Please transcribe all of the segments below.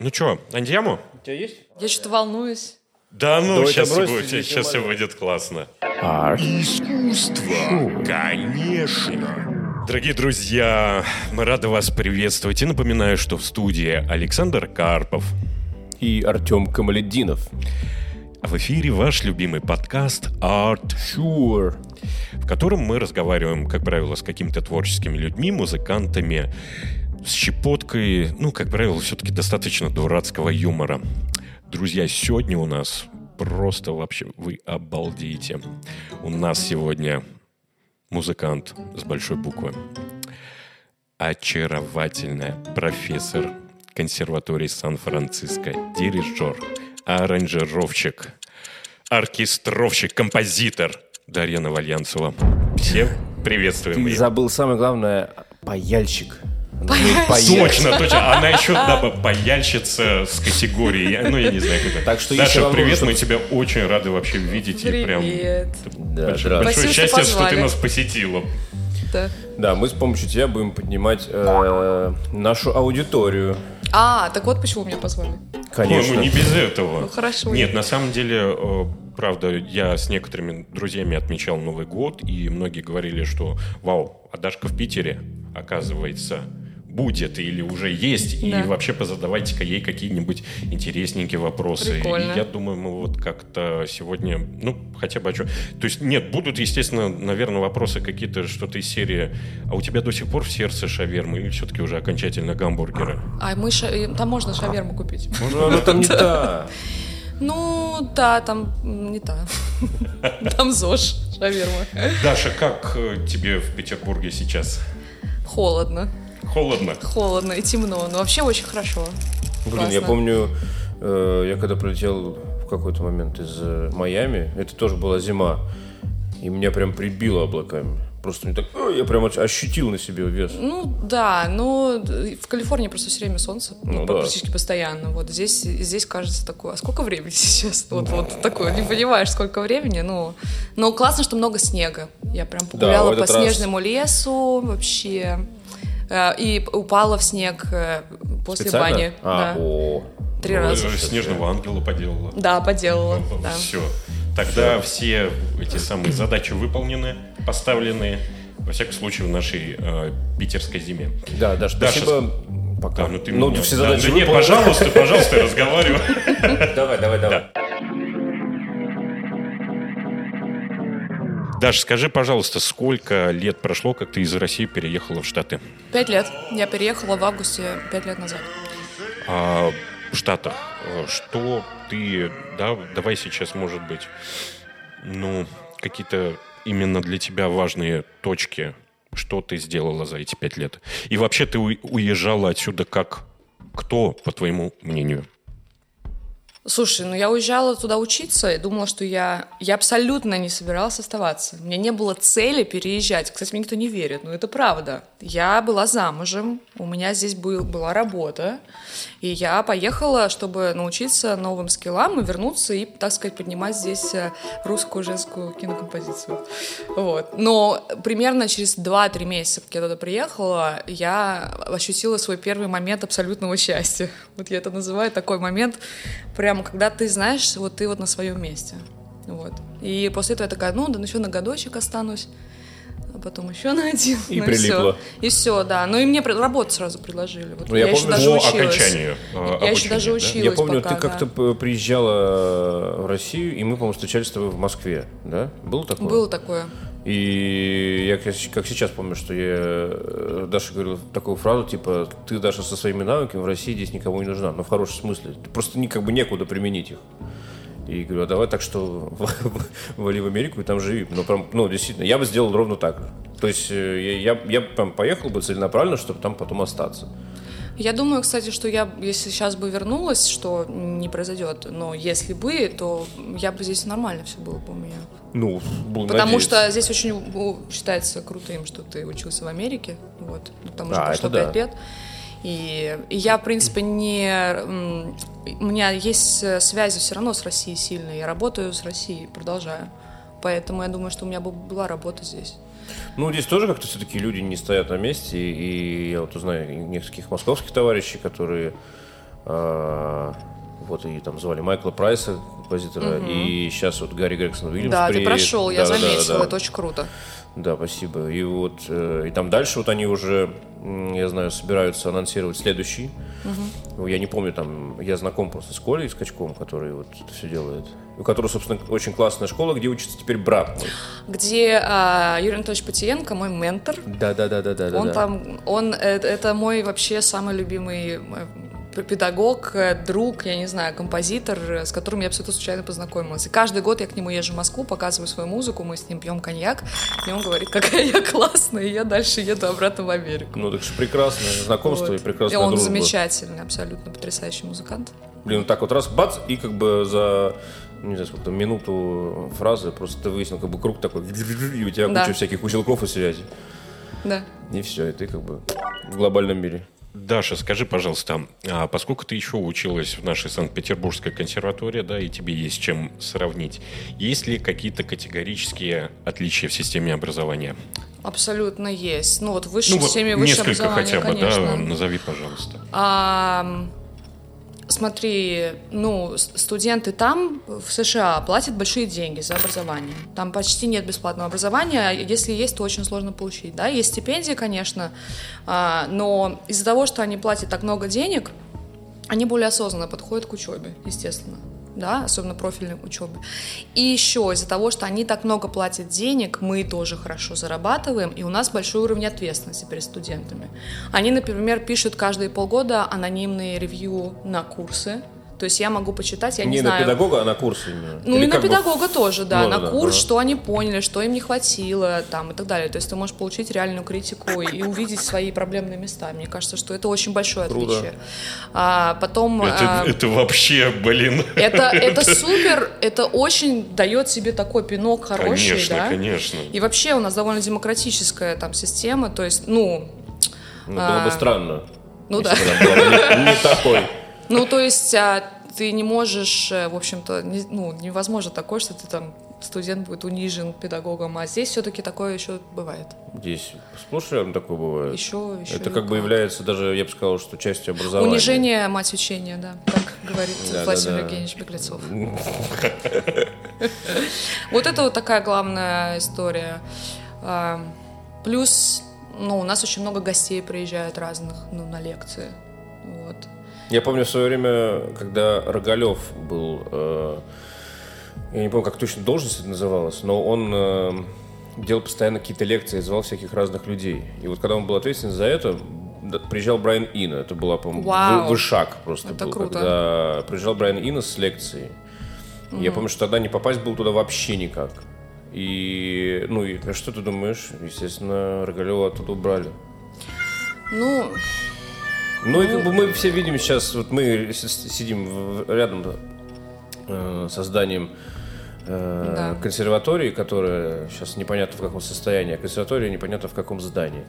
Ну что, Андьяму? У тебя есть? Я что-то волнуюсь. Да ну, Давай сейчас, брось, будет, сейчас все будет классно. Искусство, конечно. Дорогие друзья, мы рады вас приветствовать и напоминаю, что в студии Александр Карпов. И Артем Камаледдинов. А в эфире ваш любимый подкаст Art, Sure. в котором мы разговариваем, как правило, с какими-то творческими людьми, музыкантами, с щепоткой, ну, как правило, все-таки достаточно дурацкого юмора. Друзья, сегодня у нас просто вообще вы обалдеете. У нас сегодня музыкант с большой буквы. Очаровательная профессор консерватории Сан-Франциско, дирижер, аранжировщик, оркестровщик, композитор Дарья Новольянцева. Все приветствуем Ты ее. забыл самое главное – паяльщик. Паяльщик. Точно, точно. Она еще да, паяльщица с категории. Ну, я не знаю, как это. Так что Даша, привет, мы тебя очень рады вообще видеть. И прям Привет. Большое, счастье, что ты нас посетила. Да. Да, мы с помощью тебя будем поднимать э, нашу аудиторию. А, так вот почему меня позвали. Конечно. Ну не без этого. Ну, хорошо. Нет, на самом деле, э, правда, я с некоторыми друзьями отмечал Новый год, и многие говорили, что вау, а Дашка в Питере, оказывается, будет или уже есть, и Да. вообще позадавайте-ка ей какие-нибудь интересненькие вопросы. Прикольно. И я думаю, мы вот как-то сегодня, ну, хотя бы о чем... То есть, нет, будут, естественно, наверное, вопросы какие-то, что-то из серии, а у тебя до сих пор в сердце шавермы или все-таки уже окончательно гамбургеры? А мы ша- э, там можно шаверму купить. Ну, она там не та. Ну, да, там не та. Там ЗОЖ шаверма. Даша, как э, тебе в Петербурге сейчас? Холодно. Холодно? Холодно и темно. Но вообще очень хорошо. Блин, я Классно. помню, э, я когда прилетел в какой-то момент из э, Майами, это тоже была зима, и меня прям прибило облаками. Просто мне так, «Ой», я прям ощутил на себе вес. Ну да, но в Калифорнии просто все время солнце, ну, Ну да. практически постоянно. Вот здесь, здесь кажется такое, а сколько времени сейчас? Вот, вот такое, не понимаешь, сколько времени, ну. Но классно, что много снега. Я прям погуляла в по этот раз. снежному лесу вообще. Э, И упала в снег э, после Специально? бани. А, да. о. Три раза. Э, Снежного ангела поделала. Да, поделала. Да. Все. Тогда все эти самые задачи выполнены, поставлены, во всяком случае, в нашей э, питерской зиме. Да, Даш, Даша, спасибо. Пока. Да, ну ты ну, меня- все да, задачи да нет, выполнены. пожалуйста, пожалуйста, разговаривай. Давай, давай, давай. Да. Даша, скажи, пожалуйста, сколько лет прошло, как ты из России переехала в Штаты? Пять лет. Я переехала в августе пять лет назад. А в Штатах, что ты, да, давай сейчас, может быть, ну, какие-то именно для тебя важные точки, что ты сделала за эти пять лет? И вообще ты уезжала отсюда как кто, по твоему мнению? Слушай, ну я уезжала туда учиться и думала, что я, я абсолютно не собиралась оставаться. У меня не было цели переезжать. Кстати, мне никто не верит, но это правда. Я была замужем, у меня здесь был, была работа, и я поехала, чтобы научиться новым скиллам и вернуться и, так сказать, поднимать здесь э, русскую женскую кинокомпозицию. Вот. Но примерно через 2-3 месяца, как я туда приехала, я ощутила свой первый момент абсолютного счастья. Вот я это называю такой момент, прямо когда ты знаешь, вот ты вот на своем месте. Вот. И после этого я такая, ну, да, ну еще на годочек останусь, а потом еще на один. И ну, прилипла. И все, да. Ну и мне работу сразу предложили. Вот Ну, я я, еще помню, даже По училась. окончанию э, Я еще обучения, даже да? училась Я помню, пока, ты как-то да. п- приезжала в Россию, и мы, по-моему, встречались с тобой в Москве, да? Было такое? Было такое. И я как сейчас помню, что я э, Даша говорил такую фразу, типа, ты, Даша, со своими навыками в России здесь никому не нужна. Но в хорошем смысле. Просто не, как бы некуда применить их. И говорю, а давай так, что вали в Америку и там живи. Ну, прям, ну, действительно, я бы сделал ровно так. То есть э, я, я, я прям поехал бы целенаправленно, чтобы там потом остаться. Я думаю, кстати, что я, если сейчас бы вернулась, что не произойдет, но если бы, то я бы здесь нормально все было бы у меня. Ну, буду Потому надеяться. что здесь очень считается крутым, что ты учился в Америке, вот, ну, там уже А, прошло да. лет. И, и я, в принципе, не... У меня есть связи все равно с Россией сильные. Я работаю с Россией, продолжаю. Поэтому я думаю, что у меня бы была работа здесь. Ну, здесь тоже как-то все-таки люди не стоят на месте, и я вот узнаю нескольких московских товарищей, которые А, вот и там звали Майкла Прайса, композитора, и сейчас вот Гарри Грегсон Уильямс Да, ты приедет. прошел, я Да, да, да, да. это очень круто. Да, спасибо. И вот э, и там дальше вот они уже, я знаю, собираются анонсировать следующий. Ну, Я не помню, там я знаком просто с Колей Скачком, который вот это все делает. У которого, собственно, очень классная школа, где учится теперь брат мой. Где а, Юрий Анатольевич Патиенко, мой ментор, Да, да, да, да, да. он да. там, он, э, это мой вообще самый любимый э, педагог, э, друг, я не знаю, композитор, э, с которым я абсолютно случайно познакомилась. И каждый год я к нему езжу в Москву, показываю свою музыку, мы с ним пьем коньяк, и он говорит, какая я классная, и я дальше еду обратно в Америку. Ну, так что прекрасное знакомство Вот. и прекрасная И он дружба. замечательный, абсолютно потрясающий музыкант. Блин, вот так вот раз, бац, и как бы за не знаю, сколько там, минуту фразы просто ты выяснил, как бы круг такой, и у тебя Да. куча всяких узелков и связей. Да. И все, и ты как бы в глобальном мире. Даша, скажи, пожалуйста, а поскольку ты еще училась в нашей Санкт-Петербургской консерватории, да, и тебе есть чем сравнить, есть ли какие-то категорические отличия в системе образования? Абсолютно есть. Ну вот в высшей Ну вот системе высшего несколько образования, хотя бы, конечно. да, назови, пожалуйста. А, смотри, ну, студенты там, в США, платят большие деньги за образование. Там почти нет бесплатного образования, а если есть, то очень сложно получить. Да? Есть стипендии, конечно, а, но из-за того, что они платят так много денег, они более осознанно подходят к учебе, естественно. Да, особенно профильной учебе. И еще из-за того, что они так много платят денег, мы тоже хорошо зарабатываем, и у нас большой уровень ответственности перед студентами. Они, например, пишут каждые полгода анонимные ревью на курсы. То есть я могу почитать, я не, не на знаю. педагога, а на курсы именно. Ну Или и на как бы педагога тоже, да, Ну, на да, да, курс, ага. что они поняли, что им не хватило, там и так далее. То есть ты можешь получить реальную критику и увидеть свои проблемные места. Мне кажется, что это очень большое Круто. отличие. А, потом Это, а, это вообще, блин. это, это супер, это очень дает себе такой пинок хороший, Конечно, да. конечно. И вообще у нас довольно демократическая там система, то есть, ну, Ну, было бы а, странно. ну да. бы не, не такой. Ну, то есть а, ты не можешь, э, в общем-то, не- ну, невозможно такое, что ты там студент будет унижен педагогом, а здесь все-таки такое еще бывает. Здесь сплошь рядом такое бывает. Еще, еще. Это как бы является даже, я бы сказал, что частью образования. Унижение мать учения, да, так говорит Да, Владимир да, да. Евгеньевич Беглецов. Вот это вот такая главная история. А, Плюс, ну, у нас очень много гостей приезжают разных, ну, на лекции. Вот. Я помню в свое время, когда Рогалев был, э, я не помню, как точно должность это называлась, но он э, делал постоянно какие-то лекции, звал всяких разных людей. И вот когда он был ответственен за это, приезжал Брайан Ина, это была, по-моему, Вау. вы- вышаг просто Это был, круто. когда приезжал Брайан Ина с лекцией. И Я помню, что тогда не попасть было туда вообще никак. И, ну, и а что ты думаешь? Естественно, Рогалева оттуда убрали. Ну, Ну и как бы мы все видим сейчас, вот мы сидим рядом э, со зданием э, Да. консерватории, которая сейчас непонятно в каком состоянии, а консерватория непонятно в каком здании.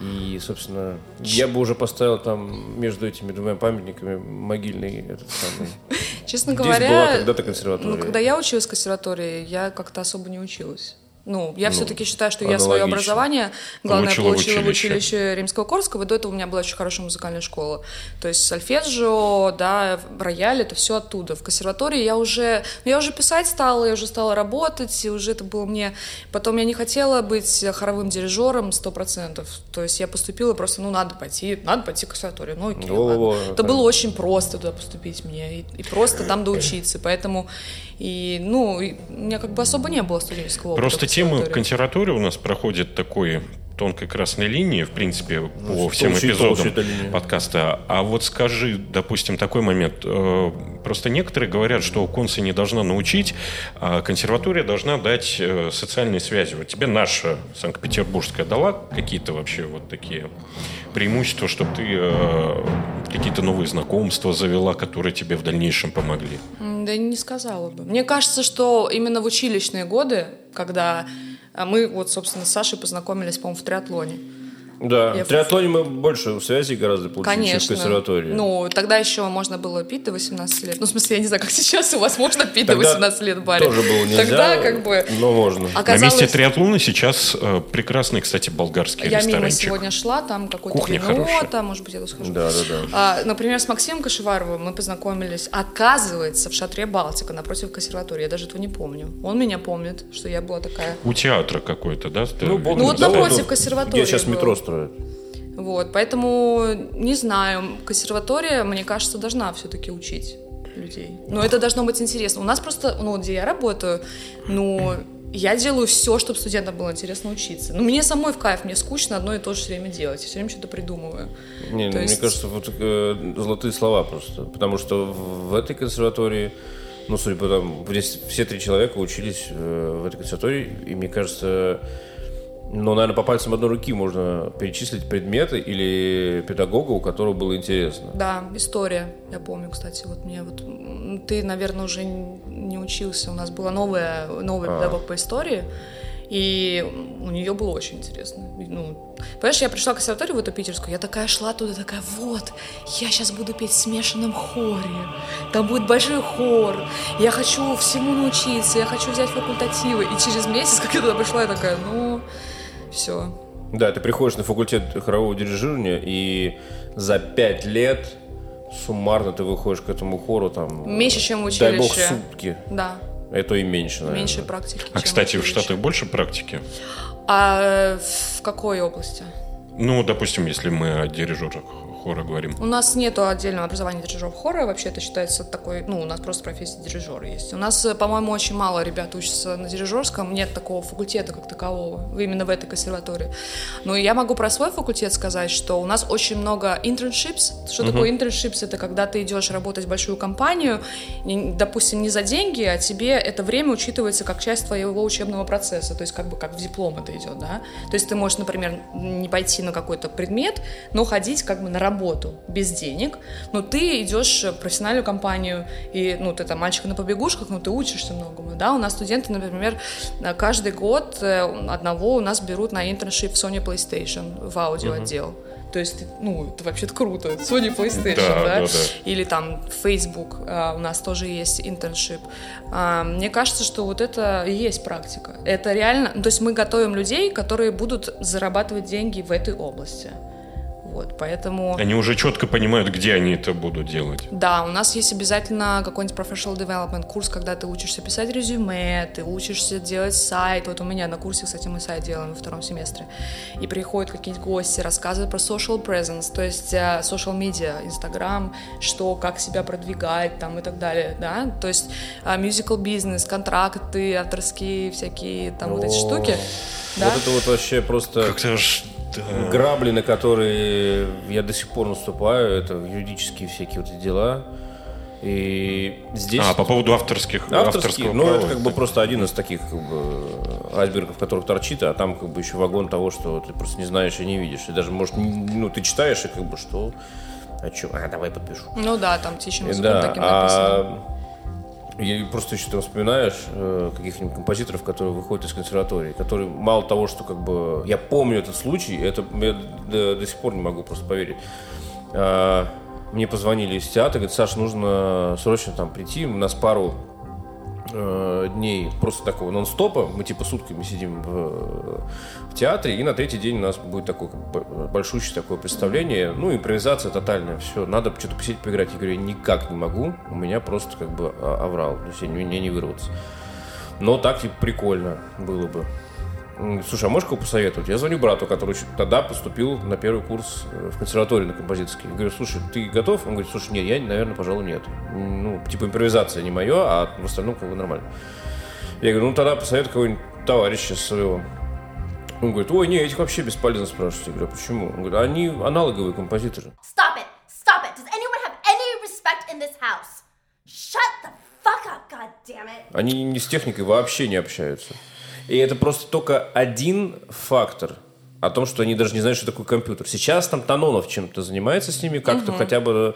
И, собственно, я бы уже поставил там между этими двумя памятниками могильный этот самый. честно Здесь говоря... была когда-то консерватория. Ну, когда я училась в консерватории, я как-то особо не училась. Ну, я Ну, все-таки считаю, что я свое образование, главное, Получила получила в училище. училище Римского Корского. До этого у меня была очень хорошая музыкальная школа. То есть сольфеджио, да, рояль, это все оттуда. В консерватории я уже, ну, я уже писать стала, я уже стала работать, и уже это было мне... Потом я не хотела быть хоровым дирижером сто процентов. То есть я поступила просто, ну, надо пойти, надо пойти в консерваторию. Ну, окей, Во-во-во, ладно. Это это- было очень просто туда поступить мне, и, и просто там доучиться. Поэтому, и, ну, и у меня как бы особо не было студенческого опыта. Просто тема консерватории. у нас проходит такой тонкой красной линии, в принципе, по что всем толще эпизодам толще подкаста. А вот скажи, допустим, такой момент. Э, Просто некоторые говорят, что конса не должна научить, а консерватория должна дать э, социальные связи. Вот тебе наша Санкт-Петербургская дала какие-то вообще вот такие преимущества, чтобы ты э, какие-то новые знакомства завела, которые тебе в дальнейшем помогли? Да не сказала бы. Мне кажется, что именно в училищные годы, когда а, мы вот, собственно, с Сашей познакомились, по-моему, в триатлоне, Да, Я в триатлоне мы больше связей гораздо получили, чем в Конечно. консерватории. Ну, тогда еще можно было пить до 18 лет. Ну, в смысле, я не знаю, как сейчас у вас можно пить Тогда до 18 лет в баре. Тоже было нельзя. Тогда как бы... Но можно. На Оказалось, месте триатлона сейчас э, прекрасный, кстати, болгарский я мимо ресторанчик. сегодня шла, там какое-то Кухня вино, хорошая. там, может быть, я тут схожу. Да, да, да. А, например, с Максимом Кашеваровым мы познакомились, оказывается, в шатре Балтика напротив консерватории. Я даже этого не помню. Он меня помнит, что я была такая. У театра какой-то, да? Ну? Ну, вот напротив консерватории Где сейчас метро строят. Вот, поэтому не знаю, консерватория, мне кажется, должна все-таки учить людей. Но это должно быть интересно. У нас просто, ну, где я работаю, ну, я делаю все, чтобы студентам было интересно учиться. Ну, мне самой в кайф, мне скучно одно и то же все время делать. Я все время что-то придумываю. Не, То мне есть- кажется, вот э, золотые слова просто. Потому что в, в этой консерватории, ну, судя по тому, здесь все три человека учились э, в этой консерватории, и мне кажется, ну, наверное, по пальцам одной руки можно перечислить предметы или педагога, у которого было интересно. Да, история, я помню, кстати, вот мне вот, ты, наверное, уже не учился, у нас была новая, новый А. педагог по истории, и у нее было очень интересно. Ну, понимаешь, я пришла в консерваторию в эту питерскую, я такая шла туда, такая, вот, я сейчас буду петь в смешанном хоре, там будет большой хор, я хочу всему научиться, я хочу взять факультативы, и через месяц, как я туда пришла, я такая, ну, все, Да, ты приходишь на факультет хорового дирижирования, и за пять лет суммарно ты выходишь к этому хору там... Меньше, чем в Дай бог, училище. сутки. да, Это и меньше, наверное. меньше практики. А, кстати, в училище. Штатах больше практики? А в какой области? Ну, допустим, если мы о дирижерах хора говорим. У нас нету отдельного образования дирижеров хора, вообще это считается такой, ну, у нас просто профессия дирижера есть. У нас, э, по-моему, очень мало ребят учатся на дирижерском, нет такого факультета как такового, именно в этой консерватории. Но я могу про свой факультет сказать, что у нас очень много internships. Что такое internships? Это когда ты идешь работать в большую компанию, допустим, не за деньги, а тебе это время учитывается как часть твоего учебного процесса, то есть как бы как в диплом это идет, да? То есть ты можешь, например, не пойти на какой-то предмет, но ходить как бы на работу без денег, но ты идешь в профессиональную компанию, и, ну, ты там мальчик на побегушках, но ты учишься многому, да? У нас студенты, например, э, каждый год э, одного у нас берут на internship в Sony PlayStation в аудиоотдел. То есть, ну, это вообще-то круто. Sony PlayStation, Да, да? да, да. Или там Facebook, а, у нас тоже есть internship. А, Мне кажется, что вот это и есть практика. Это реально, то есть мы готовим людей, которые будут зарабатывать деньги в этой области. Вот, поэтому... Они уже четко понимают, где они это будут делать. Да, у нас есть обязательно какой-нибудь professional development курс, когда ты учишься писать резюме, ты учишься делать сайт. Вот у меня на курсе, кстати, мы сайт делаем во втором семестре. И приходят какие-нибудь гости, рассказывают про social presence, то есть э, social media, Instagram, что, как себя продвигать там и так далее, да. То есть э, musical business, контракты, авторские всякие там вот эти О, штуки. Да? Вот это вот вообще просто Как-то аж... да. грабли, на которые я до сих пор наступаю, это юридические всякие вот эти дела. И здесь... А, по поводу авторских, Авторские, авторского ну права. это как бы просто один из таких как бы айсбергов, которых торчит, а там как бы еще вагон того, что ты просто не знаешь и не видишь. И даже, может, ну ты читаешь и как бы что? А что? А, давай подпишу. Ну да, там птичьим языком Да, таким написано. а и просто еще там вспоминаешь э, каких-нибудь композиторов, которые выходят из консерватории, которые мало того, что как бы я помню этот случай, это я до, до сих пор не могу просто поверить. А, мне позвонили из театра, говорят, Саш, нужно срочно там прийти, у нас пару э, дней просто такого нон-стопа, мы типа сутками сидим в, в театре, и на третий день у нас будет такое большущее такое представление, ну, импровизация тотальная, все, надо что-то посидеть, поиграть. Я говорю, я никак не могу, у меня просто как бы а- аврал, то есть я, мне не вырваться. Но так типа прикольно было бы. Слушай, а можешь кого посоветовать? Я звоню брату, который тогда поступил на первый курс э, в консерваторию на композиторский. Я говорю, слушай, ты готов? Он говорит, слушай, нет, я, наверное, пожалуй, нет. Ну, типа импровизация не мое, а в остальном как бы нормально. Я говорю, ну тогда посоветуй кого-нибудь товарища своего. Он говорит, ой, не, этих вообще бесполезно спрашивать. Я говорю, а почему? Он говорит, они аналоговые композиторы. Stop it! Stop it! Does anyone have any respect in this house? Shut the fuck up, god damn it! Они не с техникой вообще не общаются. И это просто только один фактор о том, что они даже не знают, что такое компьютер. Сейчас там Танонов чем-то занимается с ними, как-то хотя бы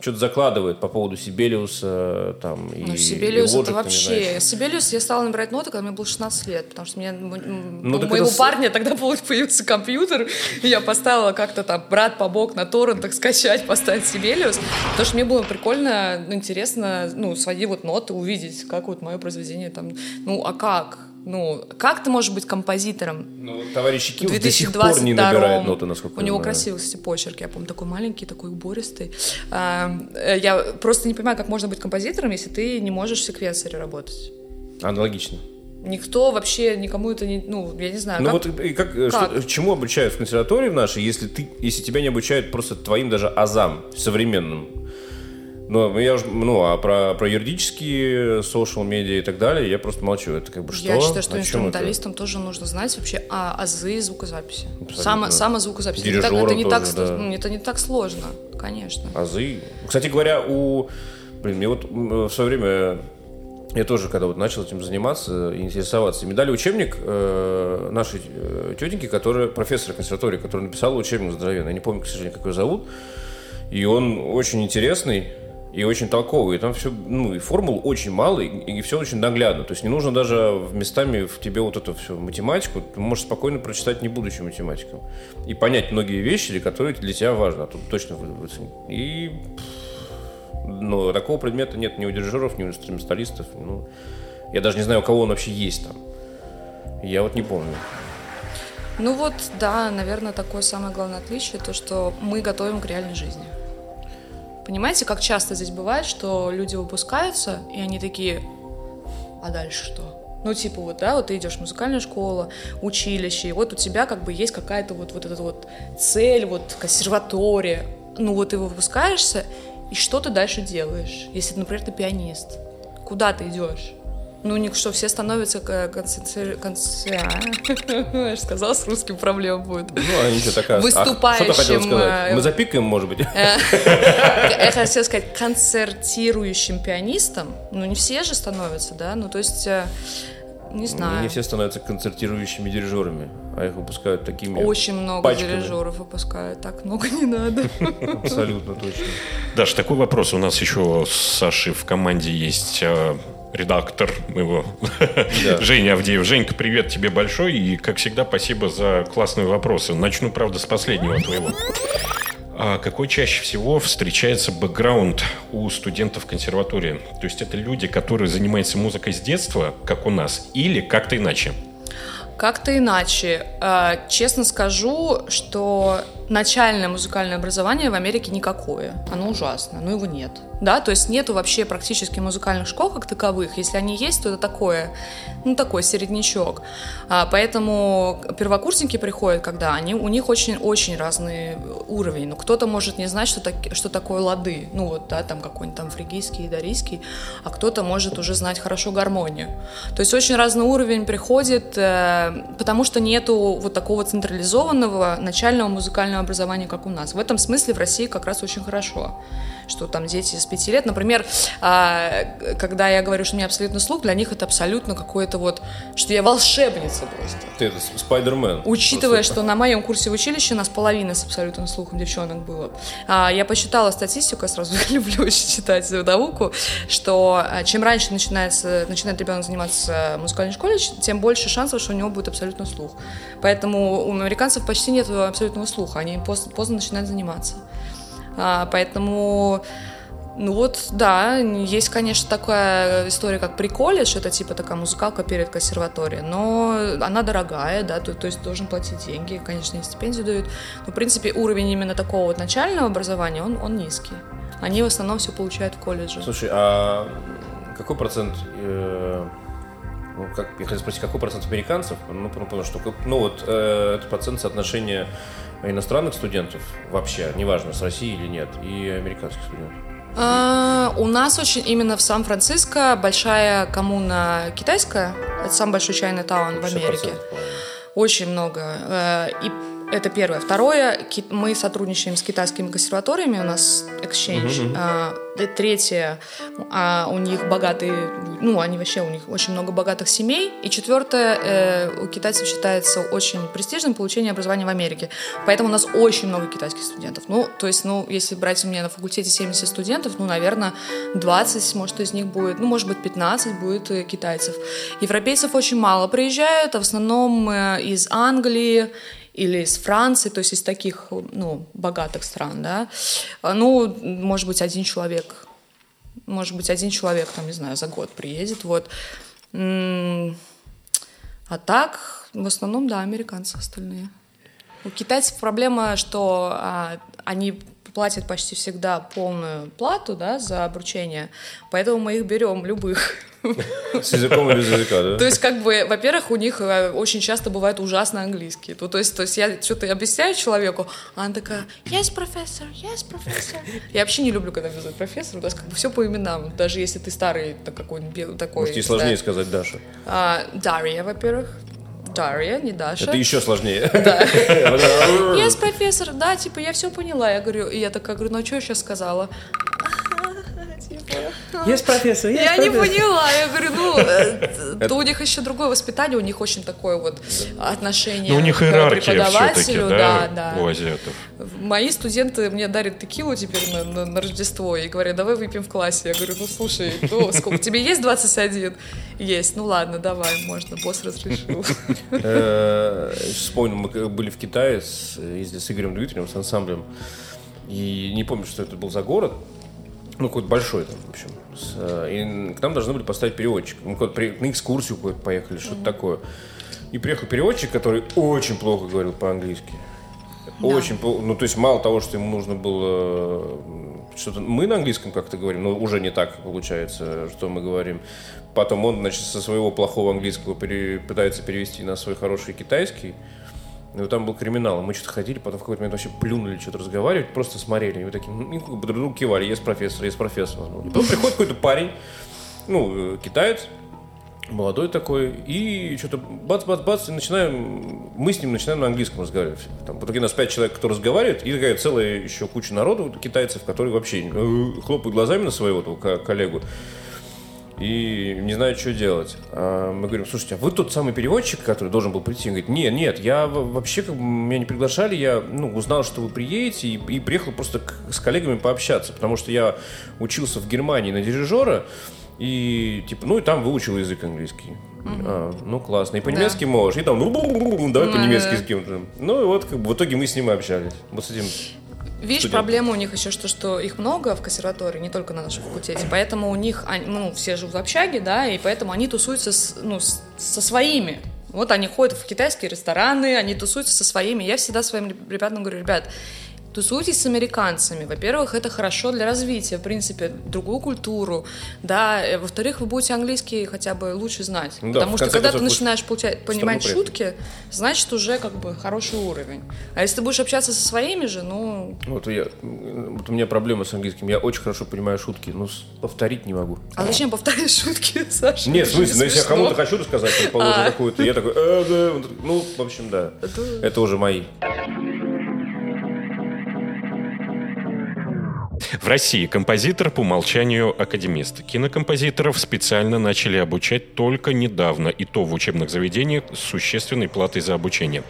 что-то закладывает по поводу Сибелиуса, там, и Ну, Сибелиус и это Logic, ты не знаешь. вообще... Сибелиус я стала набирать ноты, когда мне было 16 лет, потому что мне, Ну, у моего это парня тогда появился компьютер, и я поставила как-то там брат по бок на торрентах скачать, поставить Сибелиус, потому что мне было прикольно, ну, интересно, ну, свои вот ноты увидеть, как вот мое произведение там, ну, а как? Ну, как ты можешь быть композитором? Ну, товарищ В Ким до сих пор не 2022 набирает ноты, насколько У я него знаю. красивый, кстати, почерк. Я помню, такой маленький, такой убористый. А, э, Я просто не понимаю, как можно быть композитором, если ты не можешь в секвенсоре работать. Аналогично. Никто вообще, никому это не... Ну, я не знаю, Ну как- вот и как, э, что- как? чему обучают в консерватории в нашей, если ты, если тебя не обучают просто твоим даже азам современным? Ну, я уже, ну, а про, про юридические, social медиа и так далее, я просто молчу. Это как бы что? Я считаю, что О инструменталистам тоже нужно знать вообще а, азы звукозаписи. Абсолютно. Само, самозвукозапись. Это не так- это, не так, тоже, да. это не так сложно, конечно. это? Азы. Кстати говоря, у... Блин, мне вот в свое время... Я тоже, когда вот начал этим заниматься и интересоваться, мне дали учебник э, нашей э, тетеньки, которая профессор консерватории, которая написала учебник здоровенный. Я не помню, к сожалению, как ее зовут. И он очень интересный и очень толковый. И там все, ну, и формул очень мало, и, и все очень наглядно. То есть не нужно даже местами в тебе вот эту всю математику, ты можешь спокойно прочитать не будучи математиком. И понять многие вещи, которые для тебя важны, а тут точно вы- выценить. И ну, такого предмета нет ни у дирижеров, ни у инструменталистов. Ну, я даже не знаю, у кого он вообще есть там. Я вот не помню. Ну вот, да, наверное, такое самое главное отличие, то, что мы готовим к реальной жизни. Понимаете, как часто здесь бывает, что люди выпускаются, и они такие, а дальше что? Ну, типа вот, да, вот ты идешь в музыкальную школу, училище, и вот у тебя как бы есть какая-то вот, вот эта вот цель, вот консерватория. Ну, вот ты выпускаешься, и что ты дальше делаешь? Если, например, ты пианист, куда ты идешь? Ну, не, что все становятся концентри... конце- а, сказала, с русским проблем будет. Ну, а ничего такая. А что Выступающим, сказать? э, Мы запикаем, может быть? Я хотела сказать, концертирующим пианистом, ну, не все же становятся, да, ну, то есть, э, не знаю. Не все становятся концертирующими дирижерами, а их выпускают такими. Очень много пачками. дирижеров выпускают, так много не надо. Абсолютно точно. Даш, такой вопрос. У нас еще с Сашей в команде есть э, редактор моего Да. Женя Авдеев. Женька, привет тебе большой. И, как всегда, спасибо за классные вопросы. Начну, правда, с последнего твоего. А какой чаще всего встречается бэкграунд у студентов консерватории? То есть это люди, которые занимаются музыкой с детства, как у нас, или как-то иначе? Как-то иначе. Э, Честно скажу, что начальное музыкальное образование в Америке никакое. Оно ужасно, но его нет. Да, то есть нету вообще практически музыкальных школ как таковых. Если они есть, то это такое, ну такой середнячок. А, поэтому первокурсники приходят, когда они, у них очень-очень разный уровень. Ну, кто-то может не знать, что, так, что такое лады. Ну, вот, да, там какой-нибудь там фригийский, дарийский, а кто-то может уже знать хорошо гармонию. То есть очень разный уровень приходит, э, потому что нету вот такого централизованного начального музыкального образования, как у нас. В этом смысле в России как раз очень хорошо, что там дети с пяти лет, например, а, когда я говорю, что у меня абсолютно слух, для них это абсолютно какое-то вот, что я волшебница просто. Ты это Спайдермен. Учитывая, Просто. что на моем курсе в училище у нас половина с абсолютным слухом девчонок было, а, я посчитала статистику, я сразу люблю читать науку, что а, чем раньше начинается, начинает ребенок заниматься музыкальной школе, тем больше шансов, что у него будет абсолютно слух. Поэтому у американцев почти нет абсолютного слуха, они поз- поздно начинают заниматься. А, поэтому ну вот, да, есть, конечно, такая история, как приколледж, это типа такая музыкалка перед консерваторией, но она дорогая, да, то, то есть должен платить деньги, конечно, и стипендию дают, но, в принципе, уровень именно такого вот начального образования, он, он низкий. Они в основном все получают в колледже. Слушай, а какой процент... э, ну, как, я хотел спросить, какой процент американцев, ну, потому что, ну, вот, э, это процент соотношения иностранных студентов вообще, неважно, с России или нет, и американских студентов. А, у нас очень именно в Сан-Франциско большая коммуна китайская, это самый большой чайный таун в 60%, Америке. Очень много. Э, И Это первое. Второе, мы сотрудничаем с китайскими консерваториями, у нас exchange. А, и третье, а, у них богатые, ну, они вообще, у них очень много богатых семей. И четвертое, э, у китайцев считается очень престижным получение образования в Америке. Поэтому у нас очень много китайских студентов. Ну, то есть, ну, если брать у меня на факультете 70 студентов, ну, наверное, 20, может, из них будет, ну, может быть, 15 будет э, китайцев. Европейцев очень мало приезжают, а в основном э, из Англии, или из Франции, то есть из таких, ну, богатых стран, да, А, ну, может быть, один человек, может быть, один человек, там, не знаю, за год приедет, вот. А так, в основном, да, американцы остальные. У китайцев проблема, что а, они платят почти всегда полную плату, да, за обручение, поэтому мы их берем любых. С языком или без языка, да? То есть, как бы, во-первых, у них э, очень часто бывает ужасно английский. Ну, то есть, то есть я что-то объясняю человеку, а она такая, yes, профессор, yes, профессор. Я вообще не люблю, когда меня зовут профессор, у нас как бы все по именам, даже если ты старый какой-нибудь такой. Может, не сложнее сказать Даша. А, Дарья, во-первых. Дарья, не Даша. Это еще сложнее. Да. Yes, профессор, да, типа, я все поняла. Я говорю, и я такая говорю, ну а что я сейчас сказала? Типа, Есть профессор, Я не поняла. Я говорю, ну, э, то у них еще другое воспитание, у них очень такое вот отношение Ну, у них к преподавателю. да, Да, у азиатов. Мои студенты мне дарят текилу теперь на, на- на Рождество и говорят, давай выпьем в классе. Я говорю, ну слушай, ну сколько, тебе есть 21? Есть, ну ладно, давай, можно, босс разрешил. Э, Вспомнил, мы были в Китае, с- ездили с Игорем Дмитриевым, с ансамблем. И не помню, что это был за город. Ну, какой-то большой там, в общем. Э, И к нам должны были поставить переводчик. Мы на экскурсию куда-то поехали, что-то такое. И приехал переводчик, который очень плохо говорил по-английски. Очень плохо. Ну, то есть, мало того, что ему нужно было м, что-то... Мы на английском как-то говорим, но уже не так получается, что мы говорим. Потом он, значит, со своего плохого английского пере- пытается перевести на свой хороший китайский. И вот там был криминал. Мы что-то ходили, потом в какой-то момент вообще плюнули что-то разговаривать, просто смотрели. И мы такие, ну, друг другу кивали, есть профессор, есть профессор. И потом приходит какой-то парень, ну, э, китаец, молодой такой, и что-то бац-бац-бац, и начинаем, мы с ним начинаем на английском разговаривать. Там, в итоге нас пять человек, кто разговаривает, и такая целая еще куча народу, китайцев, которые вообще э, хлопают глазами на своего коллегу и не знают, что делать. А мы говорим, слушайте, а вы тот самый переводчик, который должен был прийти? Он говорит, нет, нет, я вообще, как бы, меня не приглашали, я ну, узнал, что вы приедете, и, и приехал просто к- с коллегами пообщаться, потому что я учился в Германии на дирижера, и типа, ну и там выучил язык английский. А, ну классно. И по-немецки можешь. И там, ну, давай Ну, по-немецки да. с кем-то. Ну и вот, как бы, в итоге мы с ним и общались. Вот с этим. Видишь, студенты. проблема у них еще что, что их много в консерватории, не только на нашем факультете, поэтому у них, они- ну, все живут в общаге, да, и поэтому они тусуются с, ну, с- со своими. Вот они ходят в китайские рестораны, они тусуются со своими. Я всегда своим ребятам говорю, ребят, тусуйтесь с американцами. Во-первых, это хорошо для развития, в принципе, другую культуру, да. Э, Во-вторых, вы будете английский хотя бы лучше знать. Ну да, потому что когда ты начинаешь получать, понимать шутки, значит, уже как бы хороший уровень. А если ты будешь общаться со своими же, ну, Вот, я, вот у меня проблема с английским. Я очень хорошо понимаю шутки, но повторить не могу. А зачем повторять шутки, Саша? Нет, в смысле, но если я кому-то хочу рассказать, предположим, А. какую-то, я такой, «Э, да». Вот, ну, в общем, да. Это уже мои. В России композитор по умолчанию академист. Кинокомпозиторов специально начали обучать только недавно, и то в учебных заведениях с существенной платой за обучение.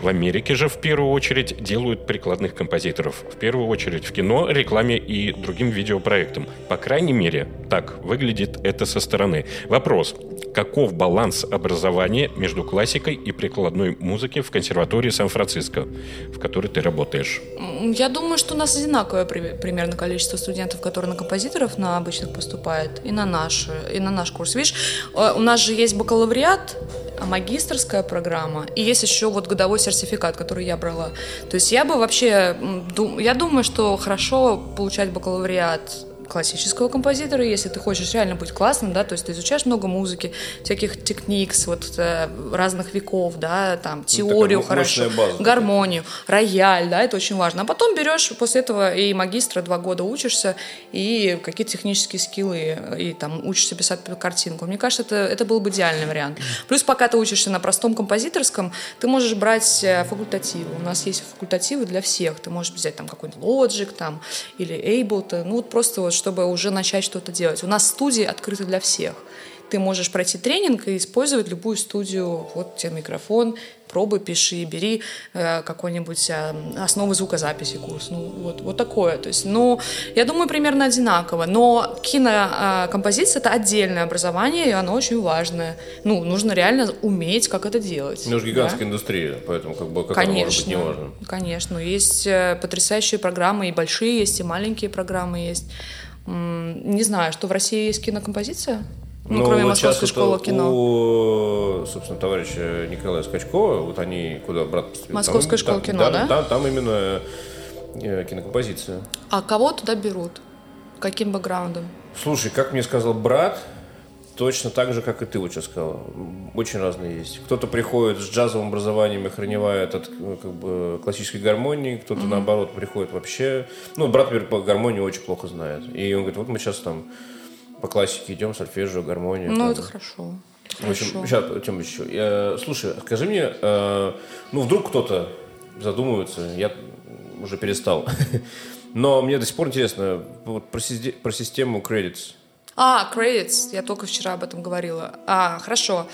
В Америке же в первую очередь делают прикладных композиторов. В первую очередь в кино, рекламе и другим видеопроектам. По крайней мере, так выглядит это со стороны. Вопрос. Каков баланс образования между классикой и прикладной музыки в консерватории Сан-Франциско, в которой ты работаешь? Я думаю, что у нас одинаковое при- примерно количество студентов, которые на композиторов на обычных поступают, и на наш, и на наш курс. Видишь, э, у нас же есть бакалавриат, магистрская программа, и есть еще вот годовой сертификат, который я брала. То есть я бы вообще, я думаю, что хорошо получать бакалавриат классического композитора, если ты хочешь реально быть классным, да, то есть ты изучаешь много музыки, всяких техникс, вот э, разных веков, да, там, теорию Ну, хорошо, база гармонию, рояль, да, это очень важно. А потом берешь после этого и магистра два года учишься, и какие-то технические скиллы, и там учишься писать картинку. Мне кажется, это, это был бы идеальный вариант. Плюс пока ты учишься на простом композиторском, ты можешь брать э, факультативы. У нас есть факультативы для всех. Ты можешь взять там какой-нибудь Logic там, или Ableton, ну вот просто вот, чтобы уже начать что-то делать. У нас студии открыты для всех. Ты можешь пройти тренинг и использовать любую студию. Вот тебе микрофон, пробуй, пиши, бери э, какой-нибудь э, основы звукозаписи курс. Ну, вот, вот такое. То есть, ну, я думаю, примерно одинаково. Но кинокомпозиция — это отдельное образование, и оно очень важное. Ну, нужно реально уметь, как это делать. Ну, это же да? гигантская индустрия, поэтому как бы как это может быть Конечно, неважно. конечно. Есть э, потрясающие программы, и большие есть, и маленькие программы есть. Не знаю, что в России есть кинокомпозиция? Ну, кроме вот Московской школы кино. У, собственно, товарища Николая Скачкова, вот они куда брат? Московская школа там, кино, да? Там, там именно э, кинокомпозиция. А кого туда берут? Каким бэкграундом? Слушай, как мне сказал брат, точно так же, как и ты вот сейчас сказал. Очень разные есть. Кто-то приходит с джазовым образованием и охреневает от э, как бы, классической гармонии, кто-то наоборот приходит вообще... Ну, брат, например, по гармонии очень плохо знает. И он говорит, вот мы сейчас там по классике идем, сольфеджио, гармония. Ну, там. это хорошо. Это В общем, хорошо. сейчас, Тем, еще. Я- слушай, скажи мне, э, ну, вдруг кто-то задумывается, я уже перестал. Но мне до сих пор интересно вот про, про систему credits. А, credits. Я только вчера об этом говорила. А, хорошо.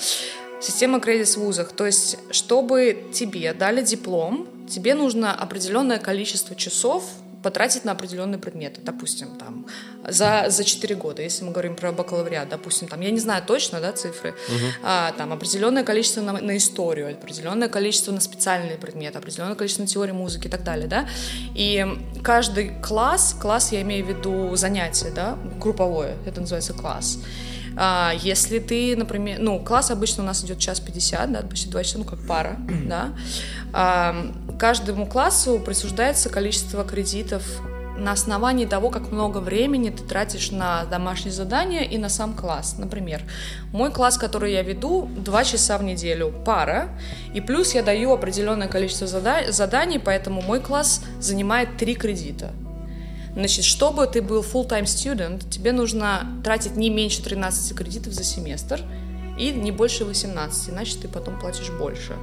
Система credits в вузах. То есть, чтобы тебе дали диплом, тебе нужно определенное количество часов потратить на определенные предметы. Допустим, там, за, за 4 года, если мы говорим про бакалавриат, допустим, там, я не знаю точно, да, цифры, а, там, определенное количество на, на историю, определенное количество на специальные предметы, определенное количество на теорию музыки и так далее, да, и каждый класс, класс я имею в виду занятие, да, групповое, это называется класс, а, если ты, например, ну, класс обычно у нас идет час 50, да, почти 2 часа, ну, как пара, да. А, каждому классу присуждается количество кредитов на основании того, как много времени ты тратишь на домашние задания и на сам класс. Например, мой класс, который я веду, 2 часа в неделю пара, и плюс я даю определенное количество зада- заданий, поэтому мой класс занимает 3 кредита. Значит, чтобы ты был full-time student, тебе нужно тратить не меньше 13 кредитов за семестр и не больше 18, иначе ты потом платишь больше.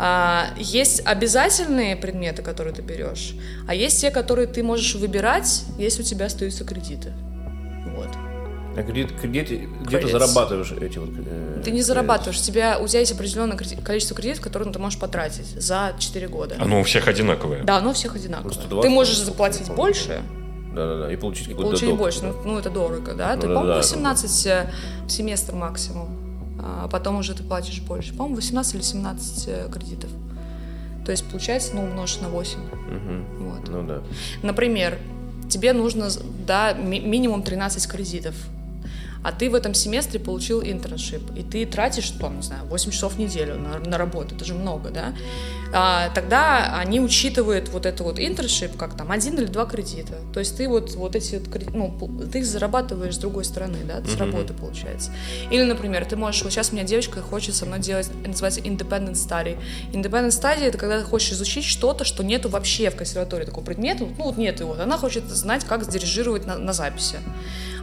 А, есть обязательные предметы, которые ты берешь, а есть те, которые ты можешь выбирать, если у тебя остаются кредиты. Вот. А где, где, ты- где ты зарабатываешь эти вот... э, Ты не зарабатываешь, у тебя, у тебя есть определенное количество кредитов, которые ты можешь потратить за 4 года. Оно у всех одинаковое. Да, оно у всех одинаково. Ну, 120, ты можешь заплатить больше, Да-да-да, и получить какой-то получить доп. больше. Ну, ну, это дорого, да? Ты, Ну, по-моему, да, 18 э, в семестр максимум. А потом уже ты платишь больше. По-моему, 18 или 17 э, кредитов. То есть, получается, ну, умножить на 8. Мгм. Вот. Ну да. Например, тебе нужно, да, ми- минимум 13 кредитов. А ты в этом семестре получил internship, и ты тратишь, там, не знаю, 8 часов в неделю на, на работу, это же много, да? А, тогда они учитывают вот это вот internship как там один или два кредита. То есть ты вот, вот эти вот, креди- ну, ты их зарабатываешь с другой стороны, да, с работы получается. Или, например, ты можешь, вот сейчас у меня девочка хочет со мной делать, называется independent study. Independent study это когда ты хочешь изучить что-то, что нету вообще в консерватории такого предмета, ну вот нет его, она хочет знать, как сдирижировать на, на записи.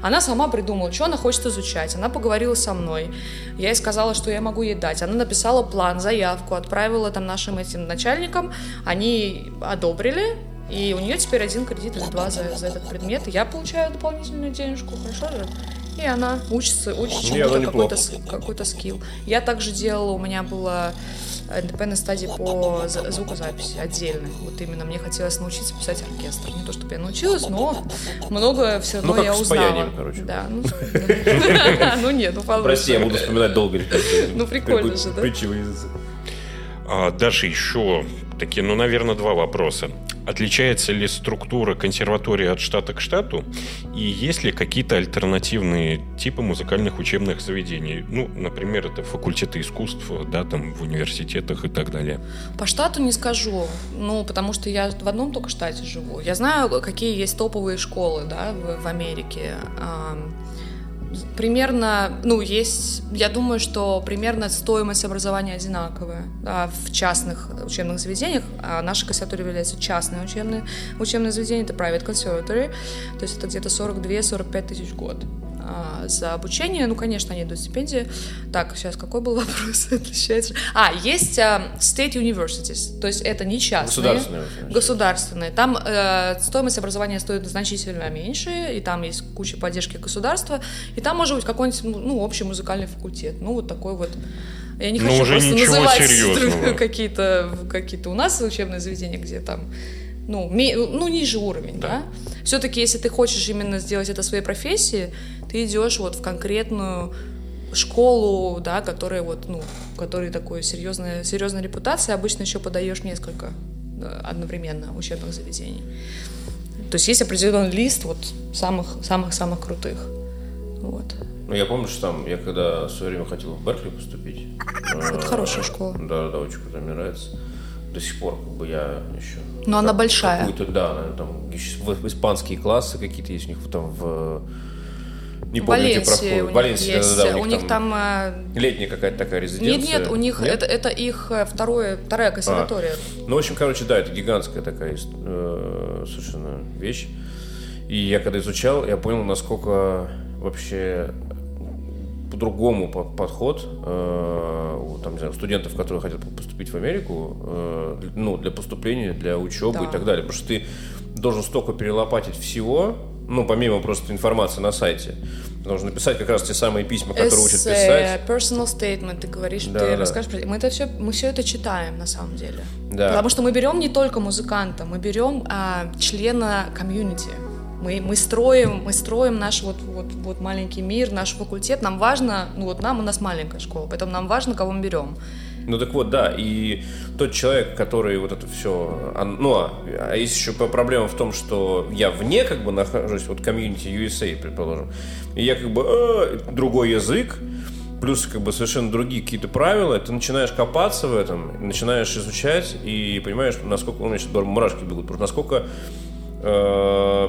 Она сама придумала, что она хочет изучать. Она поговорила со мной. Я ей сказала, что я могу ей дать. Она написала план, заявку, отправила там нашим этим начальникам. Они одобрили. И у нее теперь один кредит или два за, за этот предмет. И я получаю дополнительную денежку, хорошо же? И она учится, учится чему-то, ну, какой-то, какой-то скилл. Я также делала, у меня была independent стадии по за- звукозаписи отдельно. Вот именно мне хотелось научиться писать оркестр. Не то, чтобы я научилась, но много все равно Ну, как я узнала. короче. Да, ну, ну нет, ну получше. Прости, я буду вспоминать долго. Ну, прикольно же, да? А, Даша, еще такие, ну, наверное, два вопроса. Отличается ли структура консерватории от штата к штату? И есть ли какие-то альтернативные типы музыкальных учебных заведений? Ну, например, это факультеты искусств, да, там в университетах и так далее. По штату не скажу, ну, потому что я в одном только штате живу. Я знаю, какие есть топовые школы, да, в, в Америке. Примерно, ну, есть, я думаю, что примерно стоимость образования одинаковая да, в частных учебных заведениях. А наша консерватория является частное учебное, учебное заведение, это private conservatory, то есть это где-то 42-45 тысяч в год а, за обучение. Ну, конечно, они идут стипендии. Так, сейчас какой был вопрос? Отличается. А, есть а, state universities, то есть это не частные. Государственные, значит. Государственные. Там э, стоимость образования стоит значительно меньше, и там есть куча поддержки государства, и там может быть какой-нибудь, ну, общий музыкальный факультет. Ну, вот такой вот я не Ну, хочу уже просто называть какие-то какие у нас учебные заведения, где там ну, ме- ну ниже уровень, да. Все-таки, если ты хочешь именно сделать это своей профессией, ты идешь вот в конкретную школу, да, которая вот, ну, которой такой серьезная, серьезная репутация, обычно еще подаешь несколько э, одновременно учебных заведений. То есть есть определенный лист вот самых самых самых крутых. Вот. Ну, я помню, что там, я когда в свое время хотел в Беркли поступить. Это хорошая школа. Да, да, очень круто, мне нравится. До сих пор, как бы, я еще... Но она как- большая. Какую-то, да, она там, испанские классы какие-то есть у них там в... Не помню, где проходит. у них Валенсия, есть. да, да, у них там э, Летняя какая-то такая резиденция. нет, нет, у них Нет? это это их э, второе вторая консерватория. Ну, в общем, короче, да, это гигантская такая э, совершенно вещь. И я когда изучал, я понял, насколько вообще по-другому по- подход э, у там, не знаю, студентов, которые хотят поступить в Америку, э, ну, для поступления, для учебы Да. и так далее. Потому что ты должен столько перелопатить всего, ну, помимо просто информации на сайте. Ты должен написать как раз те самые письма, которые учат Эссе, писать. personal statement, ты говоришь, Да, ты да. расскажешь Мы это все, мы все это читаем на самом деле. Да. Потому что мы берем не только музыканта, мы берем а, члена комьюнити. Мы, мы строим, мы строим наш вот, вот, вот маленький мир, наш факультет. Нам важно, ну вот нам у нас маленькая школа, поэтому нам важно, кого мы берем. Ну так вот, да, и тот человек, который вот это все, ну, а, а есть еще проблема в том, что я вне как бы нахожусь, вот комьюнити USA, предположим, и я как бы э, другой язык, плюс как бы совершенно другие какие-то правила, ты начинаешь копаться в этом, начинаешь изучать и понимаешь, насколько, у меня сейчас мурашки бегут, что насколько э,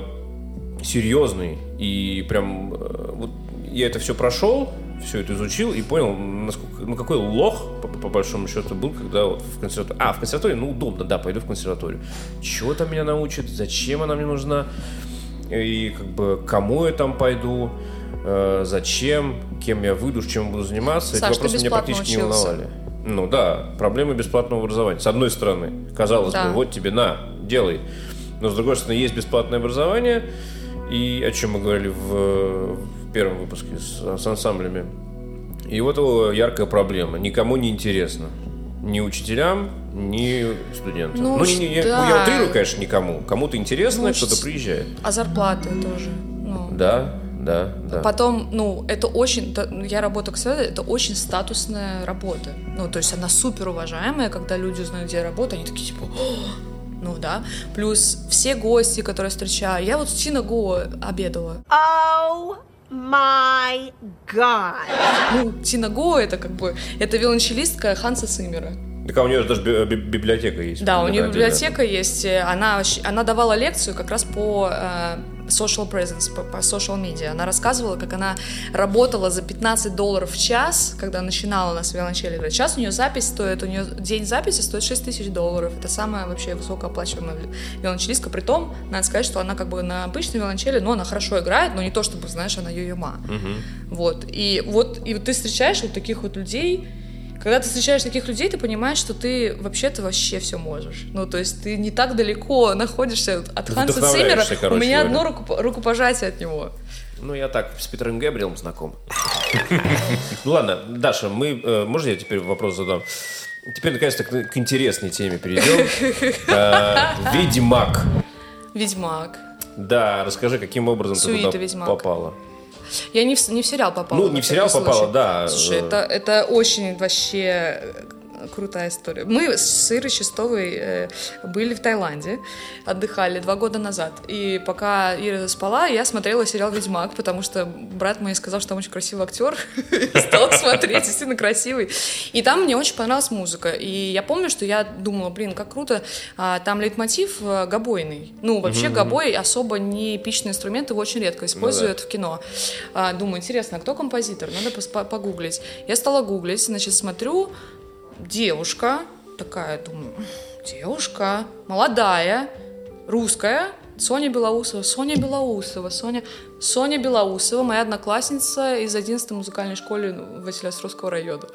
серьезный и прям э, вот я это все прошел, все это изучил и понял, насколько, ну какой лох по, по большому счету был, когда вот в консерватории. А, в консерватории, ну удобно, да, пойду в консерваторию. Чего там меня научат, зачем она мне нужна, и как бы кому я там пойду, э, зачем, кем я выйду, чем буду заниматься. Саш, Эти вопросы меня практически не учился. волновали. Ну да, проблема бесплатного образования. С одной стороны, казалось Да. бы, вот тебе на, делай. Но с другой стороны, есть бесплатное образование, и о чем мы говорили в, в первом выпуске с, с ансамблями. И вот его яркая проблема. Никому не интересно. Ни учителям, ни студентам. Ну, Ну, не- не- да. я утрирую, конечно, никому. Кому-то интересно, Ну, кто-то приезжает. А зарплаты тоже. Ну. Да, да, да. Потом, ну, это очень, да, я работаю, кстати, это очень статусная работа. Ну, то есть она супер уважаемая, когда люди узнают, где я работаю, они такие, типа, «О!» ну да. Плюс все гости, которые встречаю. Я вот с Тина Го обедала. Oh my god. Ну, Тина Го это как бы, это виолончелистка Ханса Циммера. Так а у нее даже би- библиотека есть. Да, у нее библиотека есть. э, Она, она давала лекцию как раз по э, social presence, по, по social media. Она рассказывала, как она работала за 15 долларов в час, когда начинала на виолончели играть. Сейчас у нее запись стоит, у нее день записи стоит 6 тысяч долларов. Это самая вообще высокооплачиваемая ви- виолончелистка. Притом, надо сказать, что она как бы на обычной виолончели, но она хорошо играет, но не то, чтобы, знаешь, она йо-йома. Вот. И вот и вот ты встречаешь вот таких вот людей, когда ты встречаешь таких людей, ты понимаешь, что ты вообще-то вообще все можешь. Ну, то есть ты не так далеко находишься от Ханса Циммера. вдохновляешься, У короче меня говоря. одно руку, рукопожатие от него. Ну, я так с Питером Гэбриэлом знаком. Ну ладно, Даша, мы... э, Можно я теперь вопрос задам? Теперь, наконец-то, к интересной теме перейдем. Э, Ведьмак. Ведьмак. Да, расскажи, каким образом ты туда «Ведьмак». попала? Я не в, не в сериал попала. Ну, не в сериал попала, да. Слушай, это, это очень вообще крутая история. Мы с Ирой Чистовой э, были в Таиланде, отдыхали два года назад. И пока Ира спала, я смотрела сериал «Ведьмак», потому что брат мой сказал, что там очень красивый актер. Стал смотреть, действительно красивый. И там мне очень понравилась музыка. И я помню, что я думала, блин, как круто. А, Там лейтмотив э, гобойный. Ну, вообще гобой особо не эпичный инструмент, его очень редко используют в кино. А, Думаю, интересно, а кто композитор? Надо погуглить. Я стала гуглить, значит, смотрю, девушка, такая, думаю, девушка, молодая, русская, Соня Белоусова, Соня Белоусова, Соня, Соня Белоусова, моя одноклассница из 11 музыкальной школы Василиостровского района.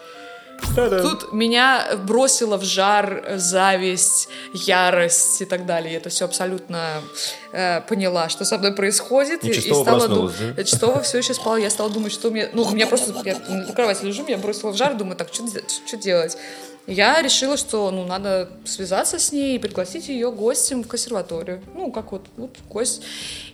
Тут меня бросило в жар зависть, ярость и так далее. Я это все абсолютно э, поняла, что со мной происходит. И и стала проснулась, дум- да? Чистова все еще спала. Я стала думать, что мне... Ну, у меня просто... Я на кровати лежу, меня бросило в жар. Думаю, так, что делать? Я решила, что ну, надо связаться с ней и пригласить ее гостем в консерваторию. Ну, как вот, вот гость.